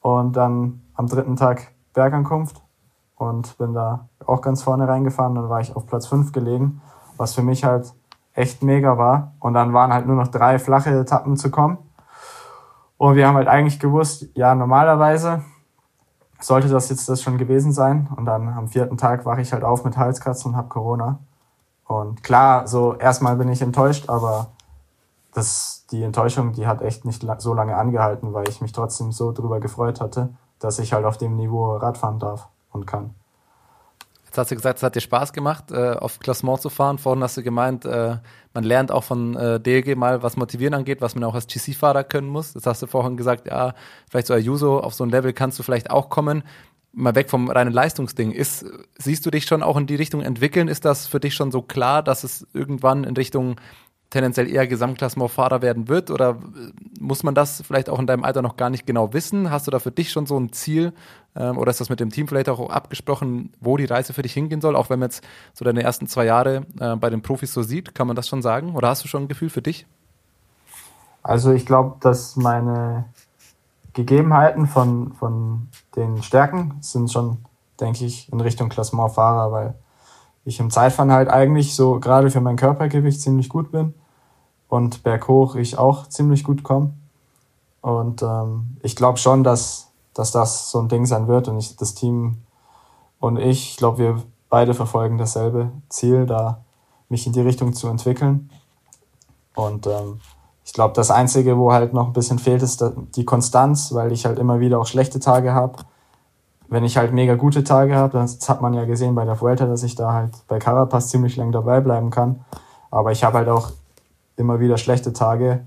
Und dann am dritten Tag Bergankunft und bin da auch ganz vorne reingefahren. Dann war ich auf Platz 5 gelegen, was für mich halt echt mega war. Und dann waren halt nur noch drei flache Etappen zu kommen. Und wir haben halt eigentlich gewusst, ja, normalerweise sollte das jetzt das schon gewesen sein. Und dann am vierten Tag wache ich halt auf mit Halskratzen und habe Corona. Und klar, so erstmal bin ich enttäuscht, aber das, die Enttäuschung, die hat echt nicht so lange angehalten, weil ich mich trotzdem so drüber gefreut hatte, dass ich halt auf dem Niveau Radfahren darf und kann. Jetzt hast du gesagt, es hat dir Spaß gemacht, äh, auf Klassement zu fahren. Vorhin hast du gemeint, äh, man lernt auch von äh, DLG mal, was Motivieren angeht, was man auch als GC-Fahrer können muss. Jetzt hast du vorhin gesagt, ja, vielleicht so Ayuso, auf so ein Level kannst du vielleicht auch kommen. Mal weg vom reinen Leistungsding. Ist, siehst du dich schon auch in die Richtung entwickeln? Ist das für dich schon so klar, dass es irgendwann in Richtung tendenziell eher Gesamtklassementfahrer werden wird? Oder äh, muss man das vielleicht auch in deinem Alter noch gar nicht genau wissen? Hast du da für dich schon so ein Ziel? Ähm, oder ist das mit dem Team vielleicht auch abgesprochen, wo die Reise für dich hingehen soll? Auch wenn man jetzt so deine ersten zwei Jahre äh, bei den Profis so sieht, kann man das schon sagen? Oder hast du schon ein Gefühl für dich? Also ich glaube, dass meine Gegebenheiten von, von den Stärken sind schon, denke ich, in Richtung Klassementfahrer, weil ich im Zeitfahren halt eigentlich so gerade für mein Körpergewicht ziemlich gut bin und berghoch ich auch ziemlich gut komme. Und ähm, ich glaube schon, dass, dass das so ein Ding sein wird und ich, das Team und ich, ich glaube, wir beide verfolgen dasselbe Ziel, da mich in die Richtung zu entwickeln. Und ähm, ich glaube, das Einzige, wo halt noch ein bisschen fehlt, ist die Konstanz, weil ich halt immer wieder auch schlechte Tage habe. Wenn ich halt mega gute Tage habe, das hat man ja gesehen bei der Vuelta, dass ich da halt bei Carapaz ziemlich lang dabei bleiben kann. Aber ich habe halt auch immer wieder schlechte Tage.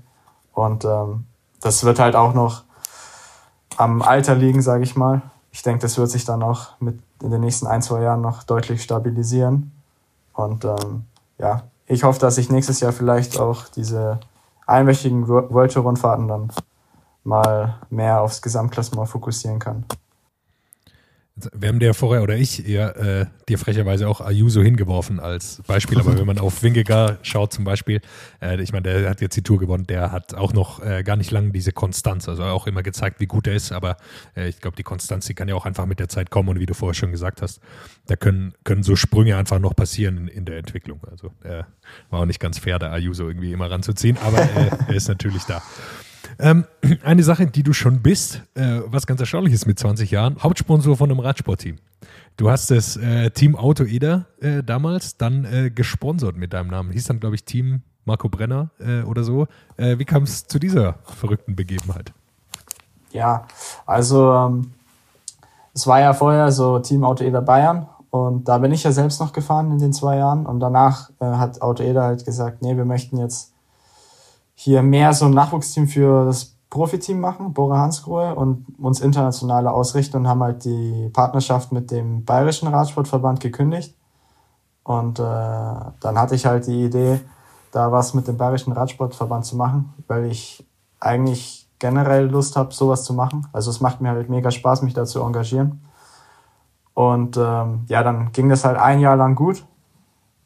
Und ähm, das wird halt auch noch am Alter liegen, sage ich mal. Ich denke, das wird sich dann auch mit in den nächsten ein, zwei Jahren noch deutlich stabilisieren. Und ähm, ja, ich hoffe, dass ich nächstes Jahr vielleicht auch diese einwöchigen World Tour Rundfahrten dann mal mehr aufs Gesamtklassement fokussieren kann. Wir haben dir vorher oder ich eher äh, dir frecherweise auch Ayuso hingeworfen als Beispiel, aber wenn man auf Wingegar schaut zum Beispiel, äh, ich meine, der hat jetzt die Tour gewonnen, der hat auch noch äh, gar nicht lange diese Konstanz, also auch immer gezeigt, wie gut er ist, aber äh, ich glaube, die Konstanz, die kann ja auch einfach mit der Zeit kommen. Und wie du vorher schon gesagt hast, da können, können so Sprünge einfach noch passieren in, in der Entwicklung. Also äh, war auch nicht ganz fair, da Ayuso irgendwie immer ranzuziehen, aber äh, er ist natürlich da. Ähm, eine Sache, die du schon bist, äh, was ganz erstaunlich ist mit 20 Jahren, Hauptsponsor von einem Radsportteam. Du hast das äh, Team Auto Eder äh, damals dann äh, gesponsert mit deinem Namen. Hieß dann, glaube ich, Team Marco Brenner äh, oder so. Äh, wie kam es zu dieser verrückten Begebenheit? Ja, also ähm, es war ja vorher so Team Auto Eder Bayern und da bin ich ja selbst noch gefahren in den zwei Jahren und danach hat Auto Eder halt gesagt, nee, wir möchten jetzt hier mehr so ein Nachwuchsteam für das Profiteam machen, Bora Hansgrohe, und uns internationale ausrichten und haben halt die Partnerschaft mit dem Bayerischen Radsportverband gekündigt. Und äh, dann hatte ich halt die Idee, da was mit dem Bayerischen Radsportverband zu machen, weil ich eigentlich generell Lust habe, sowas zu machen. Also es macht mir halt mega Spaß, mich da zu engagieren. Und ähm, ja, dann ging das halt ein Jahr lang gut.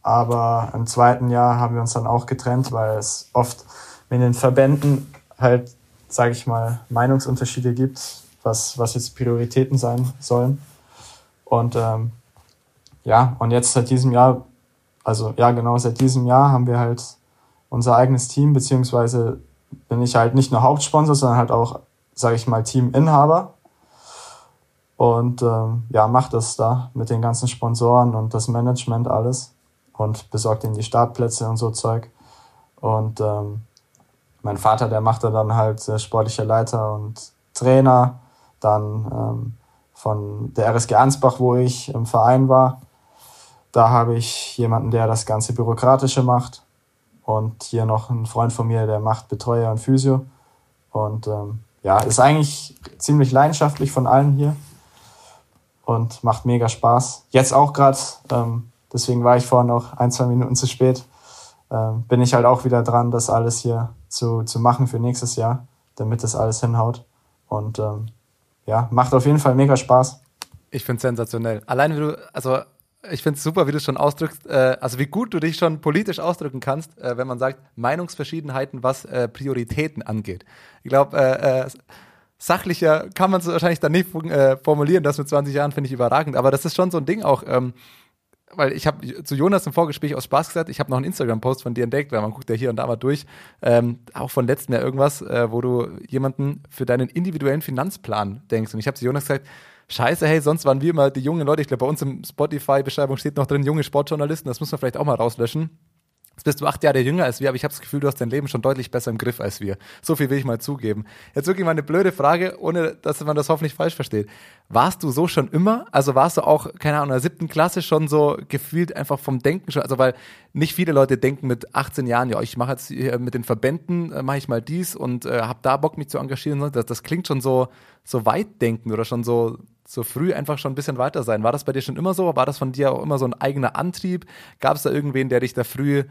Aber im zweiten Jahr haben wir uns dann auch getrennt, weil es oft in den Verbänden halt, sage ich mal, Meinungsunterschiede gibt, was, was jetzt Prioritäten sein sollen. Und ähm, ja, und jetzt seit diesem Jahr, also ja genau, seit diesem Jahr haben wir halt unser eigenes Team, beziehungsweise bin ich halt nicht nur Hauptsponsor, sondern halt auch, sage ich mal, Teaminhaber. Und ähm, ja, macht das da mit den ganzen Sponsoren und das Management alles und besorgt ihnen die Startplätze und so Zeug. Und ähm, mein Vater, der machte dann halt äh, sportlicher Leiter und Trainer, dann ähm, von der RSG Ansbach, wo ich im Verein war. Da habe ich jemanden, der das ganze Bürokratische macht. Und hier noch ein Freund von mir, der macht Betreuer und Physio. Und ähm, ja, ist eigentlich ziemlich leidenschaftlich von allen hier und macht mega Spaß. Jetzt auch gerade, ähm, deswegen war ich vorhin noch ein, zwei Minuten zu spät, bin ich halt auch wieder dran, das alles hier zu, zu machen für nächstes Jahr, damit das alles hinhaut. Und ähm, ja, macht auf jeden Fall mega Spaß. Ich finde es sensationell. Allein wie du, also ich finde es super, wie du es schon ausdrückst, äh, also wie gut du dich schon politisch ausdrücken kannst, äh, wenn man sagt, Meinungsverschiedenheiten, was äh, Prioritäten angeht. Ich glaube, äh, äh, sachlicher kann man es wahrscheinlich dann nicht äh, formulieren, das mit 20 Jahren finde ich überragend, aber das ist schon so ein Ding auch, ähm, weil ich habe zu Jonas im Vorgespräch aus Spaß gesagt, ich habe noch einen Instagram-Post von dir entdeckt, weil man guckt ja hier und da mal durch, ähm, auch von letztem Jahr irgendwas, äh, wo du jemanden für deinen individuellen Finanzplan denkst. Und ich habe zu Jonas gesagt, scheiße, hey, sonst waren wir immer die jungen Leute, ich glaube, bei uns im Spotify-Beschreibung steht noch drin, junge Sportjournalisten, das muss man vielleicht auch mal rauslöschen. Jetzt bist du acht Jahre jünger als wir, aber ich habe das Gefühl, du hast dein Leben schon deutlich besser im Griff als wir. So viel will ich mal zugeben. Jetzt wirklich mal eine blöde Frage, ohne dass man das hoffentlich falsch versteht. Warst du so schon immer? Also warst du auch, keine Ahnung, in der siebten Klasse schon so gefühlt einfach vom Denken schon? Also weil nicht viele Leute denken mit 18 Jahren, ja, ich mache jetzt mit den Verbänden, äh, mache ich mal dies und äh, habe da Bock, mich zu engagieren. Das, das klingt schon so, so weit denken oder schon so so früh einfach schon ein bisschen weiter sein. War das bei dir schon immer so? War das von dir auch immer so ein eigener Antrieb? Gab es da irgendwen, der dich da früh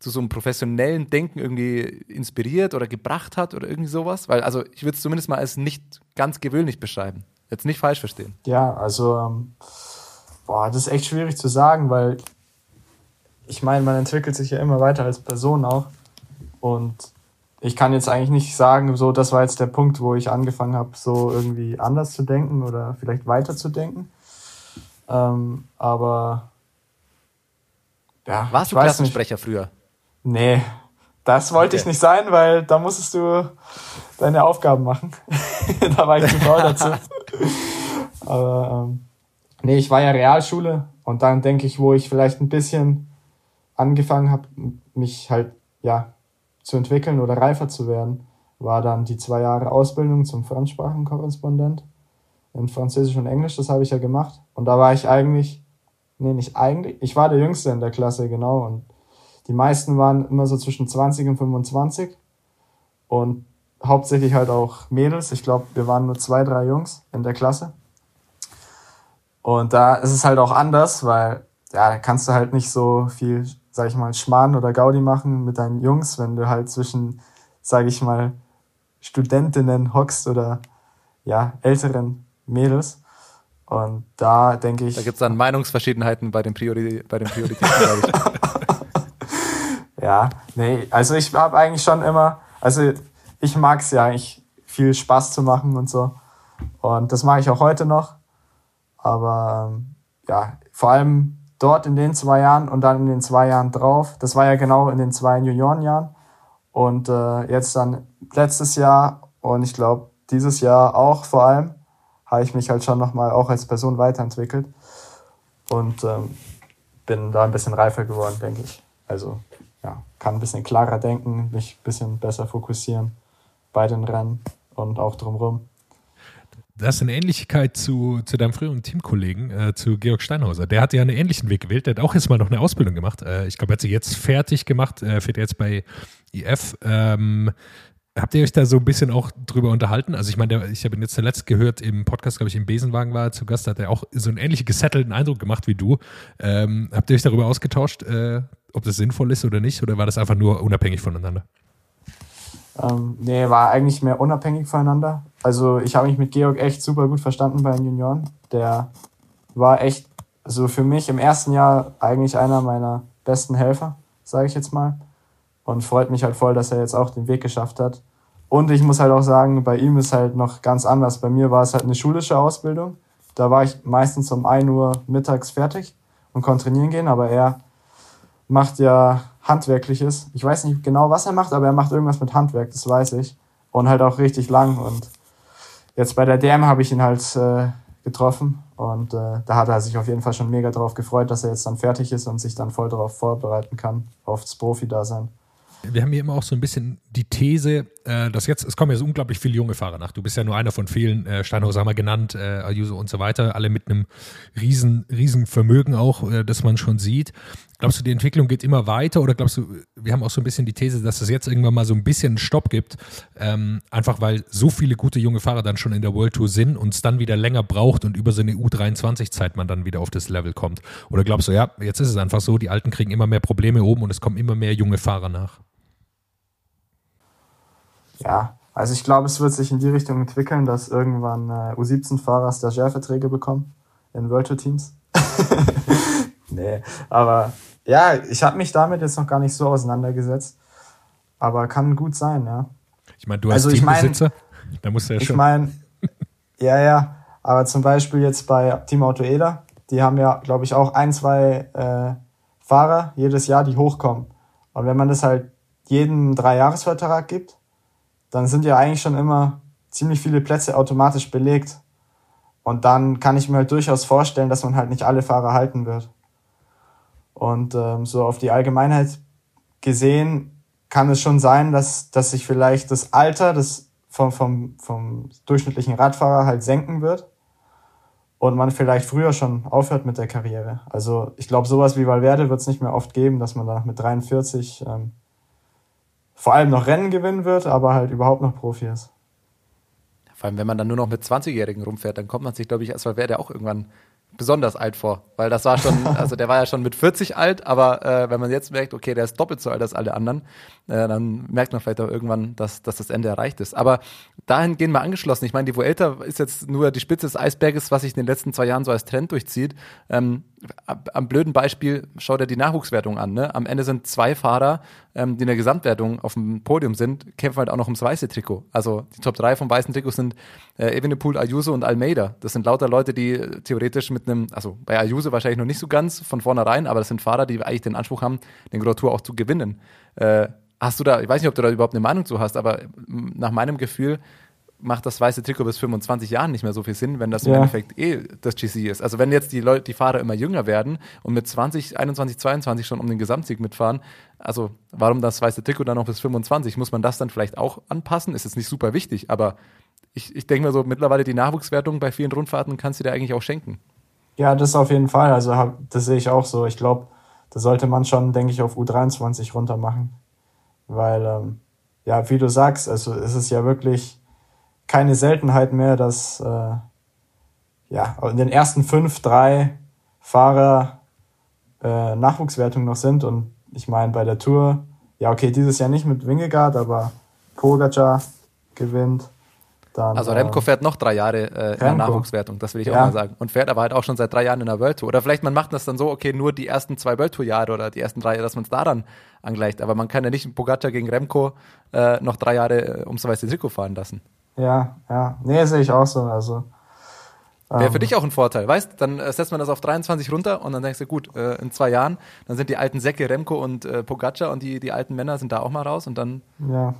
zu so einem professionellen Denken irgendwie inspiriert oder gebracht hat oder irgendwie sowas? Weil, also ich würde es zumindest mal als nicht ganz gewöhnlich beschreiben. Jetzt nicht falsch verstehen. Ja, also ähm, boah, das ist echt schwierig zu sagen, weil ich meine, man entwickelt sich ja immer weiter als Person auch. Und ich kann jetzt eigentlich nicht sagen, so, das war jetzt der Punkt, wo ich angefangen habe, so irgendwie anders zu denken oder vielleicht weiter zu denken. Ähm, aber ja, warst du Klassensprecher nicht. früher? Nee, das wollte okay. ich nicht sein, weil da musstest du deine Aufgaben machen. da war ich zu faul dazu. aber ähm, nee, ich war ja Realschule und dann denke ich, wo ich vielleicht ein bisschen angefangen habe, mich halt ja zu entwickeln oder reifer zu werden, war dann die zwei Jahre Ausbildung zum Fremdsprachenkorrespondent in Französisch und Englisch. Das habe ich ja gemacht. Und da war ich eigentlich, nee, nicht eigentlich, ich war der Jüngste in der Klasse, genau. Und die meisten waren immer so zwischen 20 und 25. Und hauptsächlich halt auch Mädels. Ich glaube, wir waren nur zwei, drei Jungs in der Klasse. Und da ist es halt auch anders, weil ja, da kannst du halt nicht so viel sag ich mal, Schmarrn oder Gaudi machen mit deinen Jungs, wenn du halt zwischen, sag ich mal, Studentinnen hockst oder ja, älteren Mädels. Und da denke ich. Da gibt es dann Meinungsverschiedenheiten bei den, Priori bei den Prioritäten, glaube ich. ja, nee, also ich habe eigentlich schon immer, also ich mag es ja eigentlich viel Spaß zu machen und so. Und das mache ich auch heute noch. Aber ähm, ja, vor allem dort in den zwei Jahren und dann in den zwei Jahren drauf. Das war ja genau in den zwei Juniorenjahren. Und äh, jetzt dann letztes Jahr und ich glaube dieses Jahr auch vor allem, habe ich mich halt schon nochmal auch als Person weiterentwickelt. Und ähm, bin da ein bisschen reifer geworden, denke ich. Also ja, kann ein bisschen klarer denken, mich ein bisschen besser fokussieren bei den Rennen und auch drumherum. Das ist eine Ähnlichkeit zu, zu deinem früheren Teamkollegen, äh, zu Georg Steinhauser. Der hat ja einen ähnlichen Weg gewählt. Der hat auch jetzt mal noch eine Ausbildung gemacht. Äh, ich glaube, er hat sie jetzt fertig gemacht, äh, fährt jetzt bei IF. Ähm, habt ihr euch da so ein bisschen auch drüber unterhalten? Also ich meine, ich habe ihn jetzt zuletzt gehört im Podcast, glaube ich, im Besenwagen war er zu Gast, da hat er auch so einen ähnlichen gesettelten Eindruck gemacht wie du. Ähm, habt ihr euch darüber ausgetauscht, äh, ob das sinnvoll ist oder nicht? Oder war das einfach nur unabhängig voneinander? Ähm, nee, war eigentlich mehr unabhängig voneinander. Also ich habe mich mit Georg echt super gut verstanden bei den Junioren. Der war echt, also für mich im ersten Jahr eigentlich einer meiner besten Helfer, sage ich jetzt mal. Und freut mich halt voll, dass er jetzt auch den Weg geschafft hat. Und ich muss halt auch sagen, bei ihm ist halt noch ganz anders. Bei mir war es halt eine schulische Ausbildung. Da war ich meistens um 1 Uhr mittags fertig und konnte trainieren gehen, aber er macht ja Handwerkliches. Ich weiß nicht genau, was er macht, aber er macht irgendwas mit Handwerk, das weiß ich. Und halt auch richtig lang. Und jetzt bei der DM habe ich ihn halt äh, getroffen und äh, da hat er sich auf jeden Fall schon mega drauf gefreut, dass er jetzt dann fertig ist und sich dann voll darauf vorbereiten kann, aufs Profi-Dasein wir haben hier immer auch so ein bisschen die These, äh, dass jetzt, es kommen jetzt unglaublich viele junge Fahrer nach. Du bist ja nur einer von vielen, äh, Steinhaus haben wir genannt, äh, Ayuso und so weiter, alle mit einem riesen, riesen Vermögen auch, äh, das man schon sieht. Glaubst du, die Entwicklung geht immer weiter oder glaubst du, wir haben auch so ein bisschen die These, dass es jetzt irgendwann mal so ein bisschen einen Stopp gibt, ähm, einfach weil so viele gute junge Fahrer dann schon in der World Tour sind und es dann wieder länger braucht und über so eine U23-Zeit man dann wieder auf das Level kommt? Oder glaubst du, ja, jetzt ist es einfach so, die Alten kriegen immer mehr Probleme oben und es kommen immer mehr junge Fahrer nach? Ja, also ich glaube, es wird sich in die Richtung entwickeln, dass irgendwann äh, U17-Fahrer Stagiairverträge bekommen in World Tour Teams. nee, aber ja, ich habe mich damit jetzt noch gar nicht so auseinandergesetzt. Aber kann gut sein, ja. Ich meine, du als also ich mein, da musst du ja schon. Ich meine, ja, ja, aber zum Beispiel jetzt bei Team Auto Eder, die haben ja, glaube ich, auch ein, zwei äh, Fahrer jedes Jahr, die hochkommen. Und wenn man das halt jeden Dreijahresvertrag gibt, dann sind ja eigentlich schon immer ziemlich viele Plätze automatisch belegt. Und dann kann ich mir halt durchaus vorstellen, dass man halt nicht alle Fahrer halten wird. Und ähm, so auf die Allgemeinheit gesehen kann es schon sein, dass, dass sich vielleicht das Alter des, vom, vom, vom durchschnittlichen Radfahrer halt senken wird und man vielleicht früher schon aufhört mit der Karriere. Also ich glaube, sowas wie Valverde wird es nicht mehr oft geben, dass man danach mit 43 ähm, vor allem noch Rennen gewinnen wird, aber halt überhaupt noch Profi ist. Vor allem, wenn man dann nur noch mit 20-Jährigen rumfährt, dann kommt man sich, glaube ich, als der auch irgendwann besonders alt vor, weil das war schon, also der war ja schon mit 40 alt, aber äh, wenn man jetzt merkt, okay, der ist doppelt so alt als alle anderen, äh, dann merkt man vielleicht auch irgendwann, dass, dass das Ende erreicht ist. Aber dahin gehen wir angeschlossen. Ich meine, die Vuelta ist jetzt nur die Spitze des Eisberges, was sich in den letzten zwei Jahren so als Trend durchzieht. Ähm, am blöden Beispiel, schau dir die Nachwuchswertung an. Ne? Am Ende sind zwei Fahrer, ähm, die in der Gesamtwertung auf dem Podium sind, kämpfen halt auch noch ums weiße Trikot. Also die Top 3 vom weißen Trikot sind äh, Evenepoel, Ayuso und Almeida. Das sind lauter Leute, die theoretisch mit einem, also bei Ayuso wahrscheinlich noch nicht so ganz von vornherein, aber das sind Fahrer, die eigentlich den Anspruch haben, den Grand Tour auch zu gewinnen. Äh, hast du da, ich weiß nicht, ob du da überhaupt eine Meinung zu hast, aber nach meinem Gefühl macht das weiße Trikot bis 25 Jahren nicht mehr so viel Sinn, wenn das im Endeffekt eh das GC ist. Also wenn jetzt die Leute, die Fahrer immer jünger werden und mit 20, 21, 22 schon um den Gesamtsieg mitfahren, also warum das weiße Trikot dann noch bis 25? Muss man das dann vielleicht auch anpassen? Ist jetzt nicht super wichtig, aber ich, ich denke mir so, mittlerweile die Nachwuchswertung bei vielen Rundfahrten kannst du dir eigentlich auch schenken. Ja, das auf jeden Fall. Also das sehe ich auch so. Ich glaube, da sollte man schon, denke ich, auf U23 runter machen. Weil, ähm, ja, wie du sagst, also es ist ja wirklich keine Seltenheit mehr, dass äh, ja, in den ersten fünf, drei Fahrer äh, Nachwuchswertung noch sind. Und ich meine, bei der Tour, ja, okay, dieses Jahr nicht mit Wingegaard, aber Pogacar, gewinnt. Dann, Also äh, Remco fährt noch drei Jahre äh, in der. Nachwuchswertung, das will ich auch Ja. mal sagen. Und fährt aber halt auch schon seit drei Jahren in der World Tour. Oder vielleicht man macht das dann so, okay, nur die ersten zwei World Tour Jahre oder die ersten drei, dass man es daran angleicht. Aber man kann ja nicht einen Pogacar gegen Remco äh, noch drei Jahre äh, ums weiße Trikot fahren lassen. Ja, ja. Nee, sehe ich auch so. Also, Wäre ähm, für dich auch ein Vorteil, weißt? Dann äh, setzt man das auf 23 runter und dann denkst du, gut, äh, in zwei Jahren, dann sind die alten Säcke Remco und äh, Pogacar und die, die alten Männer sind da auch mal raus und dann Ja,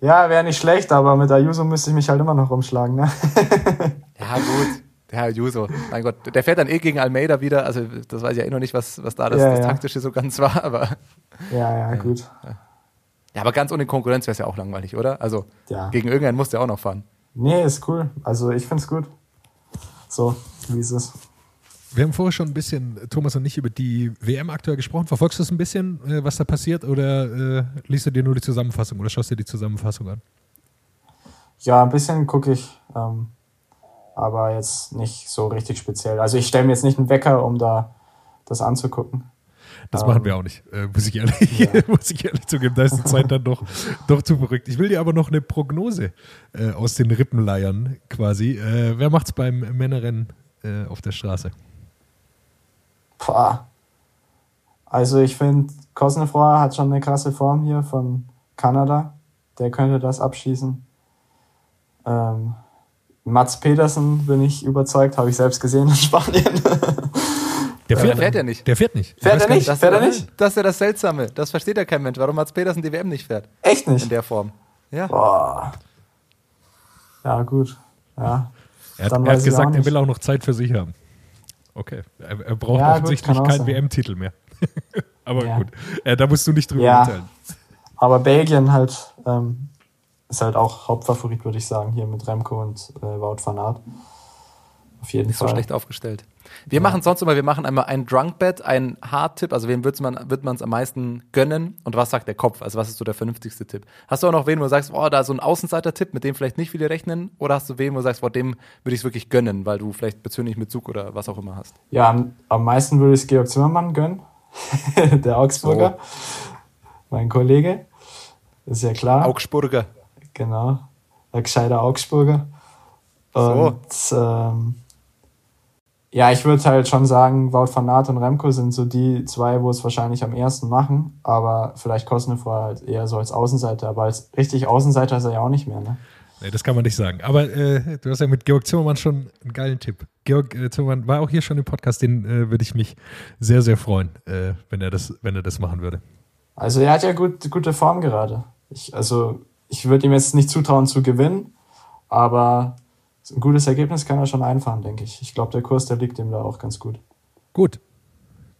ja wäre nicht schlecht, aber mit Ayuso müsste ich mich halt immer noch rumschlagen. Ne? Ja, gut. Der Herr Juso, mein Gott, der fährt dann eh gegen Almeida wieder. Also, das weiß ich ja eh noch nicht, was, was da das, Ja, das ja. Taktische so ganz war. Aber, ja, ja, gut. ja, aber ganz ohne Konkurrenz wäre es ja auch langweilig, oder? Also, Ja. gegen irgendeinen musst du ja auch noch fahren. Nee, ist cool. Also ich find's gut. So, wie es ist. Wir haben vorher schon ein bisschen, Thomas und ich, über die WM aktuell gesprochen. Verfolgst du es ein bisschen, äh, was da passiert, oder äh, liest du dir nur die Zusammenfassung oder schaust dir die Zusammenfassung an? Ja, ein bisschen gucke ich, ähm, aber jetzt nicht so richtig speziell. Also ich stelle mir jetzt nicht einen Wecker, um da das anzugucken. Das Ähm, machen wir auch nicht, äh, muss, ich ehrlich, muss ich ehrlich zugeben. Da ist die Zeit dann doch, doch zu verrückt. Ich will dir aber noch eine Prognose äh, aus den Rippen leiern, quasi. Äh, wer macht's beim Männerrennen äh, auf der Straße? Boah. Also ich finde, Kosnefroy hat schon eine krasse Form hier von Kanada. Der könnte das abschießen. Ähm, Mats Pedersen bin ich überzeugt, habe ich selbst gesehen in Spanien. Der der fährt ja nicht. Der fährt nicht. Ich Fährt er nicht? Das, Fährt er ist- nicht? Das ist ja das Seltsame. Das versteht ja kein Mensch, warum Mats Pedersen die WM nicht fährt. Echt In nicht? der Form. Ja. Boah. Ja, gut. Ja. Er hat, er hat gesagt, er will auch noch Zeit für sich haben. Okay. Er, er braucht Ja, gut, offensichtlich auch keinen. WM-Titel mehr. Aber Ja. gut. Äh, da musst du nicht drüber Ja. urteilen. Aber Belgien halt ähm, ist halt auch Hauptfavorit, würde ich sagen, hier mit Remco und äh, Wout van Aert. Auf jeden Nicht so Fall. schlecht aufgestellt. Wir machen sonst immer, wir machen einmal ein Drunk-Bet, ein Hard-Tipp, also wem wird's man wird man es am meisten gönnen und was sagt der Kopf? Also was ist so der vernünftigste Tipp? Hast du auch noch wen, wo du sagst, oh, da ist so ein Außenseiter-Tipp, mit dem vielleicht nicht viele rechnen? Oder hast du wen, wo du sagst, oh, dem würde ich es wirklich gönnen, weil du vielleicht persönlich mit Zug oder was auch immer hast? Ja, am, am meisten würde ich es Georg Zimmermann gönnen. Der Augsburger. Mein Kollege. Ist ja klar. Augsburger. Genau. Der gescheite Augsburger. Und ähm, ja, ich würde halt schon sagen, Wout van Aert und Remco sind so die zwei, wo es wahrscheinlich am ersten machen. Aber vielleicht Kosnefroy halt eher so als Außenseiter. Aber als richtig Außenseiter ist er ja auch nicht mehr, ne? Nee, das kann man nicht sagen. Aber äh, du hast ja mit Georg Zimmermann schon einen geilen Tipp. Georg äh, Zimmermann war auch hier schon im Podcast, den äh, würde ich mich sehr, sehr freuen, äh, wenn, er das, wenn er das machen würde. Also er hat ja gut, gute Form gerade. Ich, also ich würde ihm jetzt nicht zutrauen zu gewinnen, aber ein gutes Ergebnis kann er schon einfahren, denke ich. Ich glaube, der Kurs, der liegt ihm da auch ganz gut. Gut.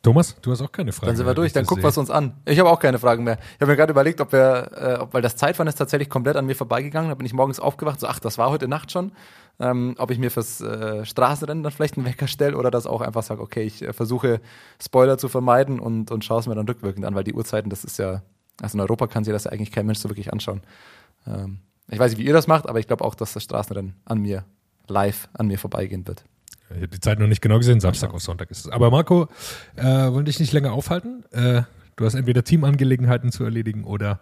Thomas, du hast auch keine Frage. Dann sind wir durch, dann gucken wir es uns an. Ich habe auch keine Fragen mehr. Ich habe mir gerade überlegt, ob wir, äh, ob, weil das Zeitfahren ist tatsächlich komplett an mir vorbeigegangen. Da bin ich morgens aufgewacht, so, ach, das war heute Nacht schon. Ähm, ob ich mir fürs äh, Straßenrennen dann vielleicht einen Wecker stelle oder das auch einfach sage, okay, ich äh, versuche Spoiler zu vermeiden und, und schaue es mir dann rückwirkend an, weil die Uhrzeiten, das ist ja, also in Europa kann sich das ja eigentlich kein Mensch so wirklich anschauen. Ähm, ich weiß nicht, wie ihr das macht, aber ich glaube auch, dass das Straßenrennen an mir live an mir vorbeigehen wird. Ich habe die Zeit noch nicht genau gesehen, Samstag auf Sonntag ist es. Aber Marco, äh, wollen dich nicht länger aufhalten. Äh, du hast entweder Teamangelegenheiten zu erledigen oder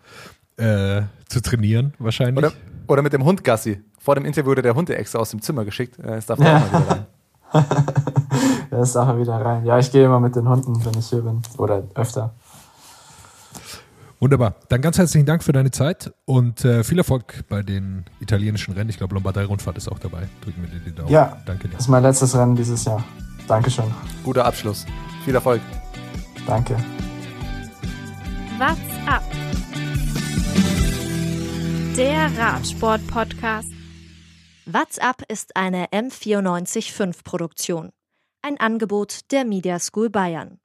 äh, zu trainieren wahrscheinlich. Oder, oder mit dem Hund Gassi. Vor dem Interview wurde der Hund extra aus dem Zimmer geschickt. Jetzt darf er auch mal wieder rein. Er ist nachher wieder rein. Ja, ich gehe immer mit den Hunden, wenn ich hier bin. Oder öfter. Wunderbar. Dann ganz herzlichen Dank für deine Zeit und äh, viel Erfolg bei den italienischen Rennen. Ich glaube, Lombardei-Rundfahrt ist auch dabei. Drücken wir dir die Daumen. Ja. Danke dir. Das ist mein letztes Rennen dieses Jahr. Dankeschön. Guter Abschluss. Viel Erfolg. Danke. What's up? Der Radsport-Podcast. What's up ist eine M945 Produktion. Ein Angebot der Media School Bayern.